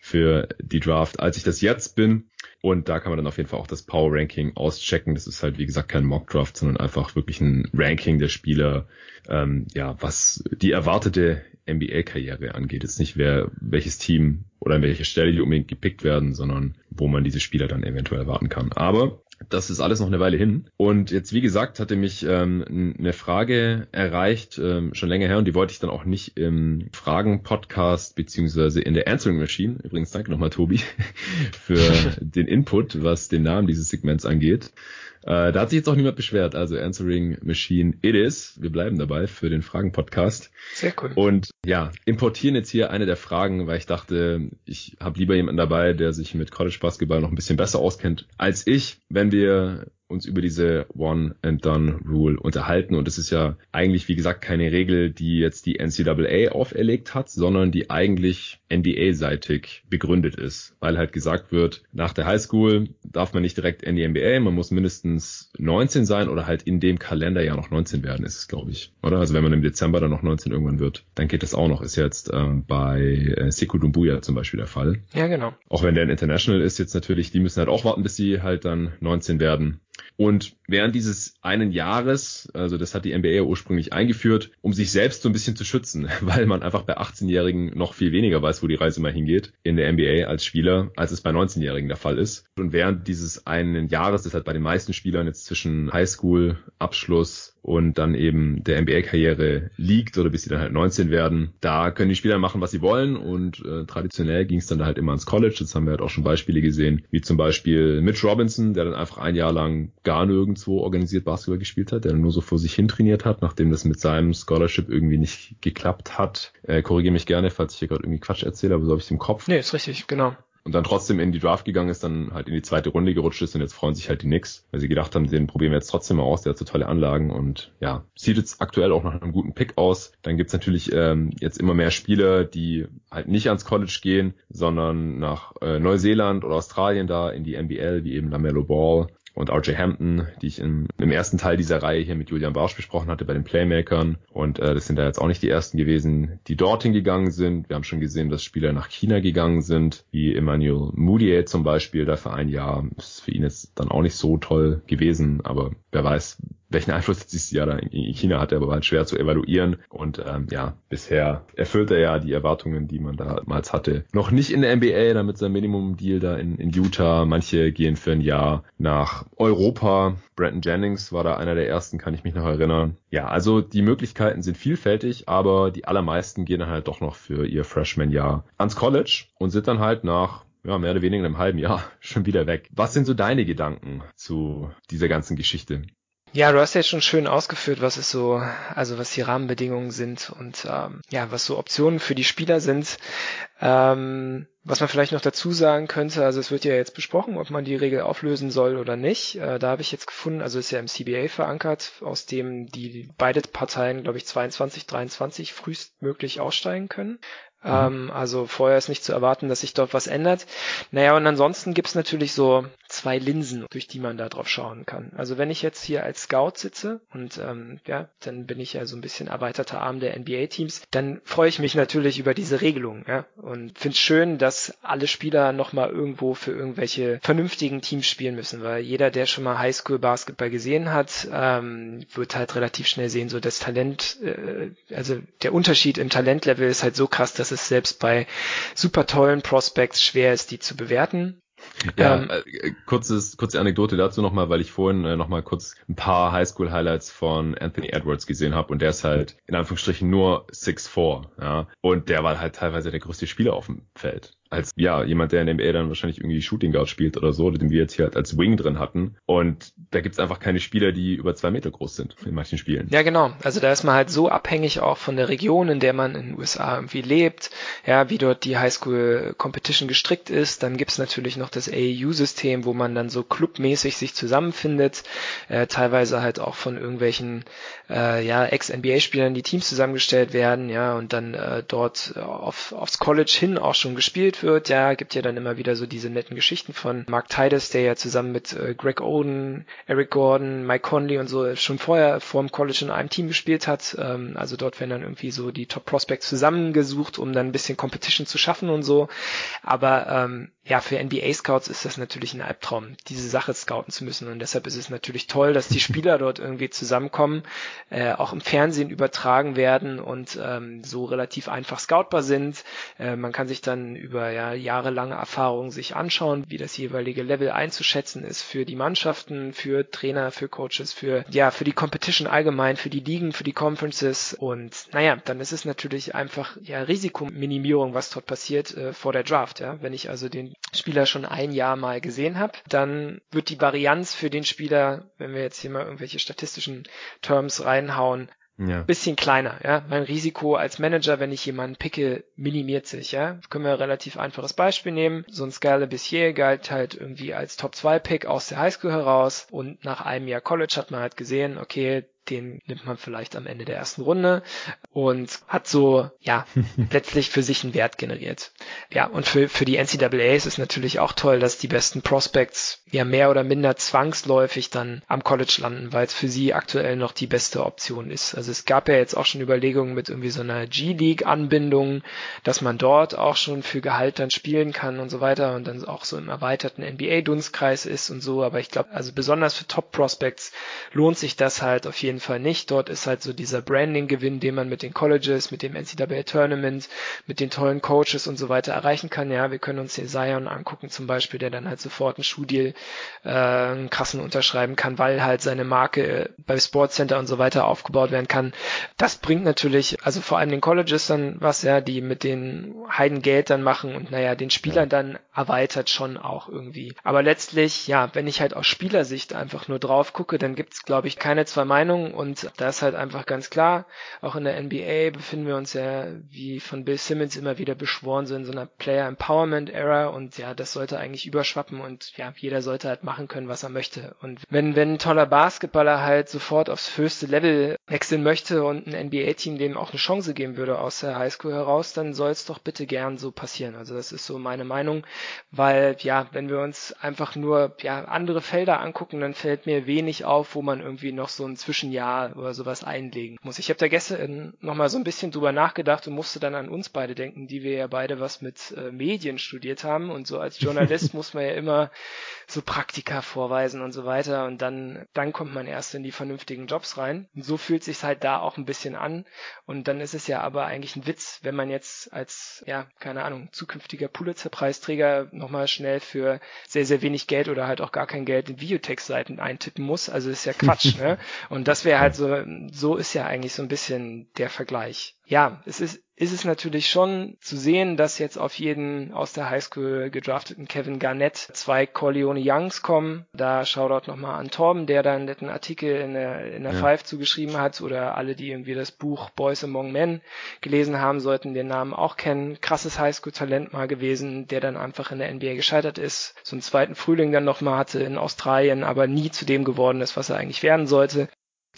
für die Draft, als ich das jetzt bin. Und da kann man dann auf jeden Fall auch das Power Ranking auschecken. Das ist halt, wie gesagt, kein Mock Draft, sondern einfach wirklich ein Ranking der Spieler, ähm, ja, was die erwartete NBA-Karriere angeht. Jetzt nicht, wer, welches Team oder an welcher Stelle die unbedingt gepickt werden, sondern wo man diese Spieler dann eventuell erwarten kann. Aber das ist alles noch eine Weile hin. Und jetzt, wie gesagt, hatte mich ähm, eine Frage erreicht, ähm, schon länger her, und die wollte ich dann auch nicht im Fragen-Podcast beziehungsweise in der Answering Machine. Übrigens danke nochmal, Tobi, für den Input, was den Namen dieses Segments angeht. Äh, da hat sich jetzt auch niemand beschwert. Also Answering Machine it is. Wir bleiben dabei für den Fragen-Podcast. Sehr cool. Und ja, importieren jetzt hier eine der Fragen, weil ich dachte, ich habe lieber jemanden dabei, der sich mit College Basketball noch ein bisschen besser auskennt als ich. Wenn wir uns über diese One and Done Rule unterhalten und es ist ja eigentlich, wie gesagt, keine Regel, die jetzt die NCAA auferlegt hat, sondern die eigentlich NBA-seitig begründet ist, weil halt gesagt wird, nach der Highschool darf man nicht direkt in die NBA, man muss mindestens 19 sein oder halt in dem Kalenderjahr noch 19 werden, ist es, glaube ich, oder? Also wenn man im Dezember dann noch 19 irgendwann wird, dann geht das auch noch, ist jetzt ähm, bei äh, Sekou Dumbuya zum Beispiel der Fall. Ja, genau. Auch wenn der ein International ist jetzt natürlich, die müssen halt auch warten, bis sie halt dann 19 werden. Und während dieses einen Jahres, also das hat die NBA ursprünglich eingeführt, um sich selbst so ein bisschen zu schützen, weil man einfach bei 18-Jährigen noch viel weniger weiß, wo die Reise mal hingeht in der NBA als Spieler, als es bei 19-Jährigen der Fall ist. Und während dieses einen Jahres, das halt bei den meisten Spielern jetzt zwischen Highschool, Abschluss und dann eben der NBA-Karriere liegt oder bis sie dann halt 19 werden, da können die Spieler machen, was sie wollen und äh, traditionell ging es dann halt immer ans College. Jetzt haben wir halt auch schon Beispiele gesehen, wie zum Beispiel Mitch Robinson, der dann einfach ein Jahr lang gar nirgendwo organisiert Basketball gespielt hat, der nur so vor sich hin trainiert hat, nachdem das mit seinem Scholarship irgendwie nicht geklappt hat. Äh, Korrigiere mich gerne, falls ich hier gerade irgendwie Quatsch erzähle, aber so habe ich es im Kopf. Nee, ist richtig, genau und dann trotzdem in die Draft gegangen ist, dann halt in die zweite Runde gerutscht ist und jetzt freuen sich halt die Knicks, weil sie gedacht haben, den probieren wir jetzt trotzdem mal aus, der hat so tolle Anlagen und ja, sieht jetzt aktuell auch nach einem guten Pick aus. Dann gibt's natürlich ähm, jetzt immer mehr Spieler, die halt nicht ans College gehen, sondern nach äh, Neuseeland oder Australien da in die NBL, wie eben LaMelo Ball und RJ Hampton, die ich im, im, ersten Teil dieser Reihe hier mit Julian Barsch besprochen hatte bei den Playmakern. Und äh, das sind da jetzt auch nicht die ersten gewesen, die dorthin gegangen sind. Wir haben schon gesehen, dass Spieler nach China gegangen sind, wie Emmanuel Moutier zum Beispiel, da für ein Jahr. Ist für ihn jetzt dann auch nicht so toll gewesen, aber wer weiß, welchen Einfluss dieses Jahr da in China hatte, aber war halt schwer zu evaluieren. Und ähm, ja, bisher erfüllt er ja die Erwartungen, die man damals hatte. Noch nicht in der NBA, damit sein Minimum-Deal da in, in Utah. Manche gehen für ein Jahr nach Europa. Brandon Jennings war da einer der ersten, kann ich mich noch erinnern. Ja, also die Möglichkeiten sind vielfältig, aber die allermeisten gehen dann halt doch noch für ihr Freshman-Jahr ans College und sind dann halt nach ja, mehr oder weniger in einem halben Jahr schon wieder weg. Was sind so deine Gedanken zu dieser ganzen Geschichte? Ja, du hast jetzt schon schön ausgeführt, was es so, also was die Rahmenbedingungen sind und ähm, ja, was so Optionen für die Spieler sind. Ähm, was man vielleicht noch dazu sagen könnte, also es wird ja jetzt besprochen, ob man die Regel auflösen soll oder nicht. Äh, da habe ich jetzt gefunden, also ist ja im CBA verankert, aus dem die beide Parteien, glaube ich, 22, 23 frühestmöglich aussteigen können. Mhm. Ähm, also vorher ist nicht zu erwarten, dass sich dort was ändert. Naja, und ansonsten gibt's natürlich so zwei Linsen, durch die man da drauf schauen kann. Also wenn ich jetzt hier als Scout sitze und ähm, ja, dann bin ich ja so ein bisschen erweiterter Arm der NBA-Teams, dann freue ich mich natürlich über diese Regelung ja, und finde es schön, dass alle Spieler nochmal irgendwo für irgendwelche vernünftigen Teams spielen müssen, weil jeder, der schon mal Highschool-Basketball gesehen hat, ähm, wird halt relativ schnell sehen, so das Talent, äh, also der Unterschied im Talentlevel ist halt so krass, dass es selbst bei super tollen Prospects schwer ist, die zu bewerten. Ja, ähm, äh, kurzes, kurze Anekdote dazu nochmal, weil ich vorhin äh, nochmal kurz ein paar Highschool-Highlights von Anthony Edwards gesehen habe und der ist halt in Anführungsstrichen nur 6'4, ja. Und der war halt teilweise der größte Spieler auf dem Feld als ja jemand, der in NBA dann wahrscheinlich irgendwie Shooting Guard spielt oder so, den wir jetzt hier halt als Wing drin hatten. Und da gibt's einfach keine Spieler, die über zwei Meter groß sind in manchen Spielen. Ja, genau. Also da ist man halt so abhängig auch von der Region, in der man in den USA irgendwie lebt, ja, wie dort die Highschool Competition gestrickt ist. Dann gibt's natürlich noch das AAU-System, wo man dann so clubmäßig sich zusammenfindet, äh, teilweise halt auch von irgendwelchen äh, ja, Ex-NBA-Spielern die Teams zusammengestellt werden, ja, und dann äh, dort auf, aufs College hin auch schon gespielt wird. Ja, gibt ja dann immer wieder so diese netten Geschichten von Mark Titus, der ja zusammen mit äh, Greg Oden, Eric Gordon, Mike Conley und so schon vorher vor dem College in einem Team gespielt hat. Ähm, also dort werden dann irgendwie so die Top Prospects zusammengesucht, um dann ein bisschen Competition zu schaffen und so. Aber ähm, ja, für NBA-Scouts ist das natürlich ein Albtraum, diese Sache scouten zu müssen. Und deshalb ist es natürlich toll, dass die Spieler dort irgendwie zusammenkommen, äh, auch im Fernsehen übertragen werden und ähm, so relativ einfach scoutbar sind. Äh, man kann sich dann über ja, jahrelange Erfahrung sich anschauen, wie das jeweilige Level einzuschätzen ist für die Mannschaften, für Trainer, für Coaches, für ja, für die Competition allgemein, für die Ligen, für die Conferences. Und naja, dann ist es natürlich einfach ja Risikominimierung, was dort passiert äh, vor der Draft. Ja, wenn ich also den Spieler schon ein Jahr mal gesehen habe, dann wird die Varianz für den Spieler, wenn wir jetzt hier mal irgendwelche statistischen Terms reinhauen, ja. bisschen kleiner, ja. Mein Risiko als Manager, wenn ich jemanden picke, minimiert sich, ja. Können wir ein relativ einfaches Beispiel nehmen. So ein Scala Bissier galt halt irgendwie als Top 2 Pick aus der Highschool heraus und nach einem Jahr College hat man halt gesehen, okay, den nimmt man vielleicht am Ende der ersten Runde und hat so, ja, letztlich für sich einen Wert generiert. Ja, und für, für die NCAA ist es natürlich auch toll, dass die besten Prospects ja mehr oder minder zwangsläufig dann am College landen, weil es für sie aktuell noch die beste Option ist. Also es gab ja jetzt auch schon Überlegungen mit irgendwie so einer G-League-Anbindung, dass man dort auch schon für Gehalt dann spielen kann und so weiter und dann auch so im erweiterten NBA-Dunstkreis ist und so. Aber ich glaube, also besonders für Top-Prospects lohnt sich das halt auf jeden Fall nicht. Dort ist halt so dieser Branding-Gewinn, den man mit den Colleges, mit dem NCAA-Tournament, mit den tollen Coaches und so weiter erreichen kann. Ja, wir können uns den Zion angucken zum Beispiel, der dann halt sofort einen Schuhdeal äh, einen krassen unterschreiben kann, weil halt seine Marke bei Sportscenter und so weiter aufgebaut werden kann. Das bringt natürlich, also vor allem den Colleges dann was, ja, die mit den Heidengeld dann machen und naja, den Spielern dann erweitert schon auch irgendwie. Aber letztlich, ja, wenn ich halt aus Spielersicht einfach nur drauf gucke, dann gibt's glaube ich, keine zwei Meinungen und da ist halt einfach ganz klar, auch in der NBA befinden wir uns ja, wie von Bill Simmons immer wieder beschworen, so in so einer Player Empowerment Era und ja, das sollte eigentlich überschwappen und ja, jeder sollte halt machen können, was er möchte. Und wenn, wenn ein toller Basketballer halt sofort aufs höchste Level wechseln möchte und ein NBA-Team dem auch eine Chance geben würde aus der Highschool heraus, dann soll es doch bitte gern so passieren. Also das ist so meine Meinung, weil ja, wenn wir uns einfach nur ja andere Felder angucken, dann fällt mir wenig auf, wo man irgendwie noch so ein Zwischenjahr oder sowas einlegen muss. Ich habe da gestern nochmal so ein bisschen drüber nachgedacht und musste dann an uns beide denken, die wir ja beide was mit äh, Medien studiert haben und so als Journalist muss man ja immer so Praktika vorweisen und so weiter und dann, dann kommt man erst in die vernünftigen Jobs rein. Und so fühlt sich halt da auch ein bisschen an und dann ist es ja aber eigentlich ein Witz, wenn man jetzt als, ja, keine Ahnung, zukünftiger Pulitzer-Preisträger nochmal schnell für sehr, sehr wenig Geld oder halt auch gar kein Geld in Videotext-Seiten eintippen muss. Also ist ja Quatsch, ne? Und das wäre halt so, so ist ja eigentlich so ein bisschen der Vergleich. Ja, es ist ist es natürlich schon zu sehen, dass jetzt auf jeden aus der Highschool gedrafteten Kevin Garnett zwei Corleone Youngs kommen. Da Shoutout nochmal an Torben, der da einen netten Artikel in der, in der ja. Five zugeschrieben hat oder alle, die irgendwie das Buch Boys Among Men gelesen haben, sollten den Namen auch kennen. Krasses Highschool-Talent mal gewesen, der dann einfach in der NBA gescheitert ist. So einen zweiten Frühling dann nochmal hatte in Australien, aber nie zu dem geworden ist, was er eigentlich werden sollte.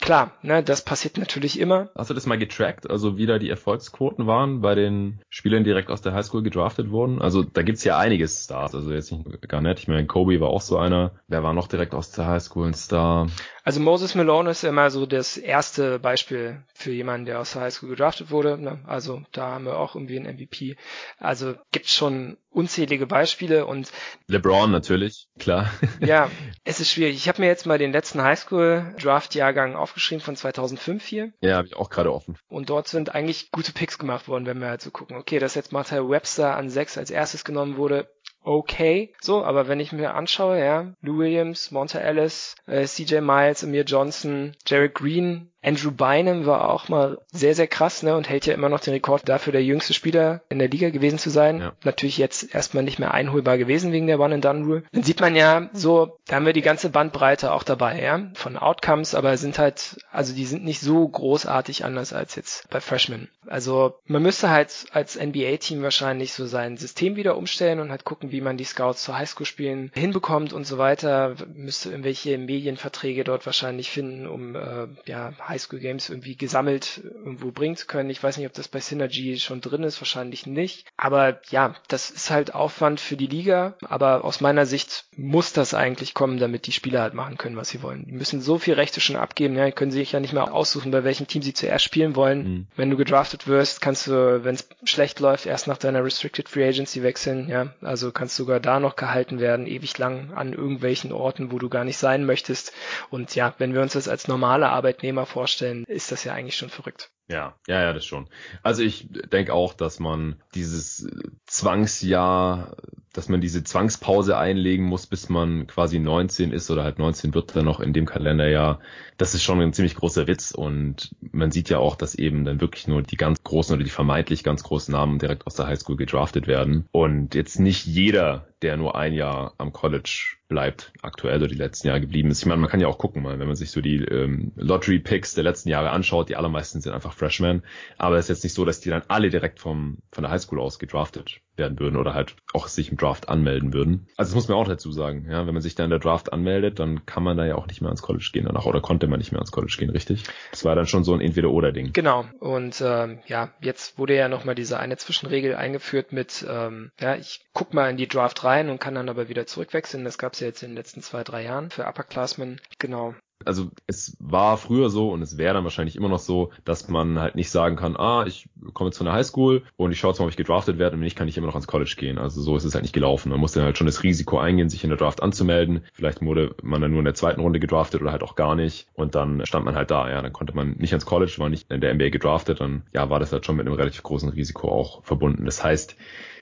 Klar, ne, das passiert natürlich immer. Hast du das mal getrackt, also wie da die Erfolgsquoten waren bei den Spielern, die direkt aus der Highschool gedraftet wurden? Also da gibt's ja einiges Stars, also jetzt nicht gar nicht. Ich meine, Kobe war auch so einer. Wer war noch direkt aus der Highschool ein Star? Also Moses Malone ist immer so das erste Beispiel für jemanden, der aus der Highschool gedraftet wurde. Ne? Also da haben wir auch irgendwie einen MVP. Also gibt's schon unzählige Beispiele und LeBron natürlich, klar. ja, es ist schwierig. Ich habe mir jetzt mal den letzten Highschool-Draft-Jahrgang aufgeschrieben von 2005 hier. Ja, habe ich auch gerade offen. Und dort sind eigentlich gute Picks gemacht worden, wenn wir halt so gucken. Okay, dass jetzt Martha Webster an sechs als erstes genommen wurde, okay. So, aber wenn ich mir anschaue, ja, Lou Williams, Monta Ellis, äh, CJ Miles, Amir Johnson, Jared Green, Andrew Bynum war auch mal sehr, sehr krass, ne, und hält ja immer noch den Rekord dafür, der jüngste Spieler in der Liga gewesen zu sein. Ja. Natürlich jetzt erstmal nicht mehr einholbar gewesen wegen der One-and-Done-Rule. Dann sieht man ja so, da haben wir die ganze Bandbreite auch dabei, ja, von Outcomes, aber sind halt, also die sind nicht so großartig anders als jetzt bei Freshmen. Also man müsste halt als NBA-Team wahrscheinlich so sein System wieder umstellen und halt gucken, wie man die Scouts zu Highschool-Spielen hinbekommt und so weiter. Müsste irgendwelche Medienverträge dort wahrscheinlich finden, um äh, ja Highschool Games irgendwie gesammelt irgendwo bringen zu können. Ich weiß nicht, ob das bei Synergy schon drin ist, wahrscheinlich nicht. Aber ja, das ist halt Aufwand für die Liga. Aber aus meiner Sicht muss das eigentlich kommen, damit die Spieler halt machen können, was sie wollen. Die müssen so viel Rechte schon abgeben, ja, die können sich ja nicht mehr aussuchen, bei welchem Team sie zuerst spielen wollen. Mhm. Wenn du gedraftet wirst, kannst du, wenn es schlecht läuft, erst nach deiner Restricted Free Agency wechseln, ja. Also kannst sogar da noch gehalten werden, ewig lang an irgendwelchen Orten, wo du gar nicht sein möchtest. Und ja, wenn wir uns das als normale Arbeitnehmer vorstellen, ist das ja eigentlich schon verrückt. Ja, ja, ja, das schon. Also ich denke auch, dass man dieses Zwangsjahr, dass man diese Zwangspause einlegen muss, bis man quasi 19 ist oder halt 19 wird dann noch in dem Kalenderjahr. Das ist schon ein ziemlich großer Witz und man sieht ja auch, dass eben dann wirklich nur die ganz großen oder die vermeintlich ganz großen Namen direkt aus der Highschool gedraftet werden und jetzt nicht jeder der nur ein Jahr am College bleibt, aktuell oder die letzten Jahre geblieben ist. Ich meine, man kann ja auch gucken mal, wenn man sich so die ähm, Lottery-Picks der letzten Jahre anschaut, die allermeisten sind einfach Freshmen, aber es ist jetzt nicht so, dass die dann alle direkt vom, von der Highschool aus gedraftet werden würden oder halt auch sich im Draft anmelden würden. Also das muss man auch dazu sagen, ja, wenn man sich da in der Draft anmeldet, dann kann man da ja auch nicht mehr ans College gehen danach oder konnte man nicht mehr ans College gehen, richtig? Das war dann schon so ein Entweder-Oder-Ding. Genau. Und ähm, ja, jetzt wurde ja nochmal diese eine Zwischenregel eingeführt mit, ähm, ja, ich guck mal in die Draft rein und kann dann aber wieder zurückwechseln. Das gab es ja jetzt in den letzten zwei, drei Jahren für Upperclassmen. Genau also es war früher so und es wäre dann wahrscheinlich immer noch so, dass man halt nicht sagen kann, ah, ich komme jetzt von der Highschool und ich schaue jetzt mal, ob ich gedraftet werde und wenn nicht, kann ich immer noch ans College gehen. Also so ist es halt nicht gelaufen. Man musste halt schon das Risiko eingehen, sich in der Draft anzumelden. Vielleicht wurde man dann nur in der zweiten Runde gedraftet oder halt auch gar nicht und dann stand man halt da. Ja, dann konnte man nicht ans College, war nicht in der NBA gedraftet, dann ja, war das halt schon mit einem relativ großen Risiko auch verbunden. Das heißt,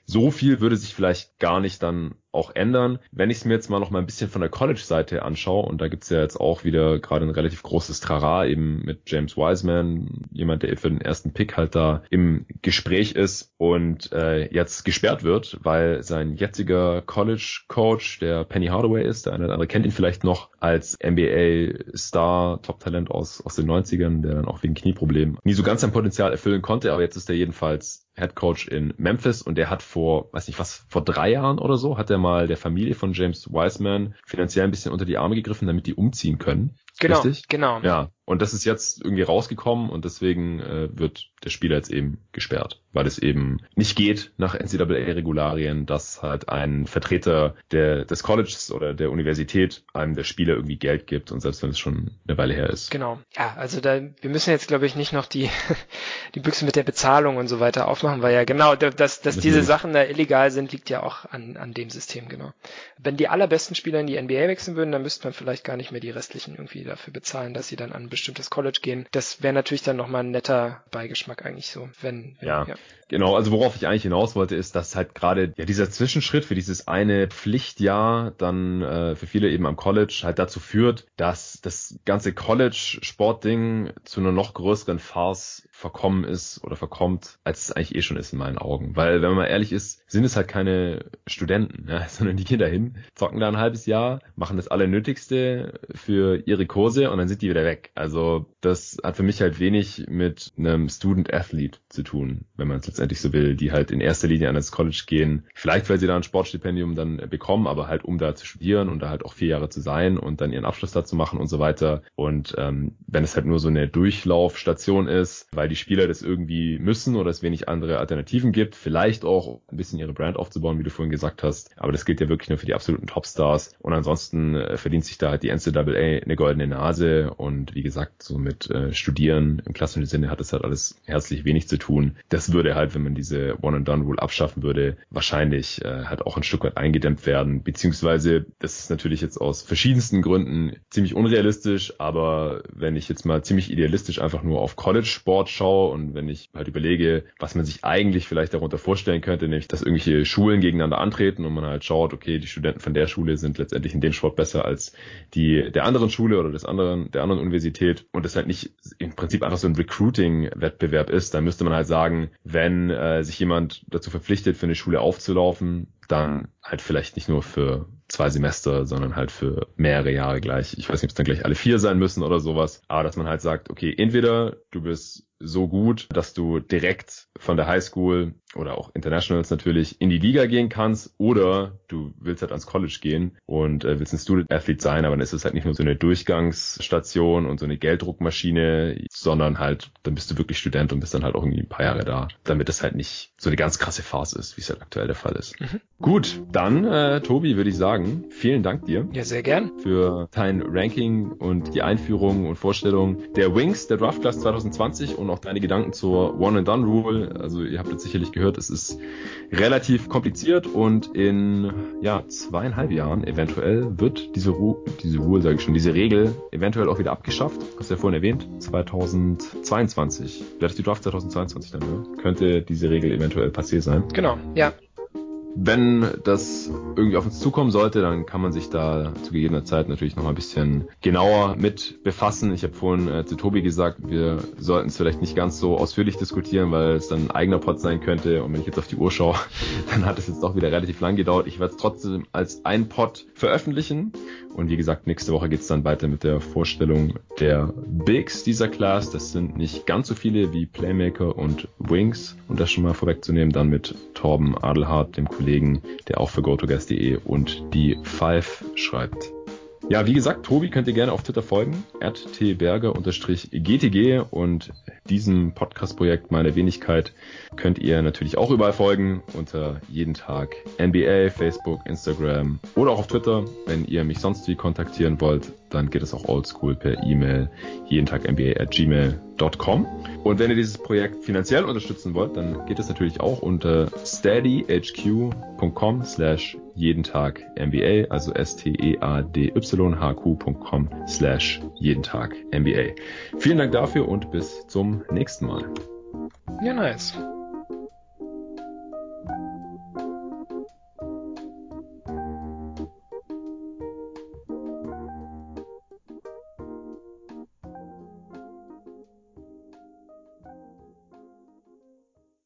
so viel würde sich vielleicht gar nicht dann auch ändern. Wenn ich es mir jetzt mal noch mal ein bisschen von der College-Seite anschaue, und da gibt's ja jetzt auch wieder gerade ein relativ großes Trara eben mit James Wiseman, jemand, der für den ersten Pick halt da im Gespräch ist und äh, jetzt gesperrt wird, weil sein jetziger College-Coach, der Penny Hardaway ist, der eine oder andere kennt ihn vielleicht noch als NBA-Star, Top-Talent aus, aus den 90ern, der dann auch wegen Knieproblemen nie so ganz sein Potenzial erfüllen konnte, aber jetzt ist er jedenfalls Head Coach in Memphis und der hat vor, weiß nicht was, vor drei Jahren oder so, hat er mal der Familie von James Wiseman finanziell ein bisschen unter die Arme gegriffen, damit die umziehen können. Genau, Richtig? genau. Ja, und das ist jetzt irgendwie rausgekommen und deswegen äh, wird der Spieler jetzt eben gesperrt, weil es eben nicht geht nach NCAA-Regularien, dass halt ein Vertreter der, des Colleges oder der Universität einem der Spieler irgendwie Geld gibt und selbst wenn es schon eine Weile her ist. Genau. Ja, also da, wir müssen jetzt glaube ich nicht noch die, die Büchse mit der Bezahlung und so weiter aufmachen, weil ja genau, dass, dass diese Sachen da illegal sind, liegt ja auch an, an dem System, genau. Wenn die allerbesten Spieler in die NBA wechseln würden, dann müsste man vielleicht gar nicht mehr die restlichen irgendwie dafür bezahlen, dass sie dann an bestimmtes College gehen. Das wäre natürlich dann nochmal ein netter Beigeschmack eigentlich so, wenn, ja. ja. Genau, also worauf ich eigentlich hinaus wollte, ist, dass halt gerade ja dieser Zwischenschritt für dieses eine Pflichtjahr dann äh, für viele eben am College halt dazu führt, dass das ganze College-Sportding zu einer noch größeren Farce verkommen ist oder verkommt, als es eigentlich eh schon ist in meinen Augen. Weil, wenn man mal ehrlich ist, sind es halt keine Studenten, ja, sondern die gehen dahin, zocken da ein halbes Jahr, machen das Allernötigste für ihre Kurse und dann sind die wieder weg. Also das hat für mich halt wenig mit einem Student-Athlete zu tun, wenn man es letztendlich so will, die halt in erster Linie an das College gehen. Vielleicht, weil sie da ein Sportstipendium dann bekommen, aber halt um da zu studieren und da halt auch vier Jahre zu sein und dann ihren Abschluss da zu machen und so weiter. Und ähm, wenn es halt nur so eine Durchlaufstation ist, weil die Spieler das irgendwie müssen oder es wenig andere Alternativen gibt, vielleicht auch ein bisschen ihre Brand aufzubauen, wie du vorhin gesagt hast. Aber das gilt ja wirklich nur für die absoluten Topstars. Und ansonsten äh, verdient sich da halt die NCAA eine goldene Nase. Und wie gesagt, so mit äh, Studieren im klassischen Sinne hat das halt alles herzlich wenig zu tun. Das würde halt, wenn man diese One-and-Done-Rule abschaffen würde, wahrscheinlich äh, halt auch ein Stück weit eingedämmt werden. Beziehungsweise, das ist natürlich jetzt aus verschiedensten Gründen ziemlich unrealistisch. Aber wenn ich jetzt mal ziemlich idealistisch einfach nur auf College-Sport schaue und wenn ich halt überlege, was man sich eigentlich vielleicht darunter vorstellen könnte, nämlich dass irgendwelche Schulen gegeneinander antreten und man halt schaut, okay, die Studenten von der Schule sind letztendlich in dem Sport besser als die der anderen Schule oder des anderen der anderen Universität und das halt nicht im Prinzip einfach so ein Recruiting-Wettbewerb ist, dann müsste man halt sagen, wenn äh, sich jemand dazu verpflichtet, für eine Schule aufzulaufen, dann halt vielleicht nicht nur für zwei Semester, sondern halt für mehrere Jahre gleich. Ich weiß nicht, ob es dann gleich alle vier sein müssen oder sowas, aber dass man halt sagt, okay, entweder du bist so gut, dass du direkt von der Highschool oder auch Internationals natürlich in die Liga gehen kannst oder du willst halt ans College gehen und äh, willst ein Student Athlete sein, aber dann ist es halt nicht nur so eine Durchgangsstation und so eine Gelddruckmaschine, sondern halt, dann bist du wirklich Student und bist dann halt auch irgendwie ein paar Jahre da, damit das halt nicht so eine ganz krasse Phase ist, wie es halt aktuell der Fall ist. Mhm. Gut, dann äh, Tobi würde ich sagen, vielen Dank dir. Ja, sehr gern. Für dein Ranking und die Einführung und Vorstellung der Wings der Draft Class 2020 und auch deine Gedanken zur One and Done Rule. Also ihr habt jetzt sicherlich gehört, es ist relativ kompliziert und in ja, zweieinhalb Jahren eventuell wird diese Ruhe, diese Ruhe, sage ich schon, diese Regel eventuell auch wieder abgeschafft. Hast du ja vorhin erwähnt, 2022. Wäre das die Draft 2022 dann, ne? Könnte diese Regel eventuell passiert sein. Genau, ja. Wenn das irgendwie auf uns zukommen sollte, dann kann man sich da zu gegebener Zeit natürlich noch mal ein bisschen genauer mit befassen. Ich habe vorhin äh, zu Tobi gesagt, wir sollten es vielleicht nicht ganz so ausführlich diskutieren, weil es dann ein eigener Pod sein könnte. Und wenn ich jetzt auf die Uhr schaue, dann hat es jetzt doch wieder relativ lang gedauert. Ich werde es trotzdem als ein Pod veröffentlichen. Und wie gesagt, nächste Woche geht es dann weiter mit der Vorstellung der Bigs dieser Class. Das sind nicht ganz so viele wie Playmaker und Wings. Und das schon mal vorwegzunehmen, dann mit Torben Adelhardt, dem Kollegen, der auch für GoToGuest.de und die Five schreibt. Ja, wie gesagt, Tobi könnt ihr gerne auf Twitter folgen, tberger-gtg und diesem Podcast-Projekt Meine Wenigkeit könnt ihr natürlich auch überall folgen unter jeden Tag NBA, Facebook, Instagram oder auch auf Twitter. Wenn ihr mich sonst wie kontaktieren wollt, dann geht es auch oldschool per E-Mail jeden Tag NBA at gmail.com. Und wenn ihr dieses Projekt finanziell unterstützen wollt, dann geht es natürlich auch unter steadyhq.com slash jeden Tag NBA, also S-T-E-A-D-Y-H-Q.com slash jeden Tag NBA. Vielen Dank dafür und bis zum nächsten Mal. Ja, nice.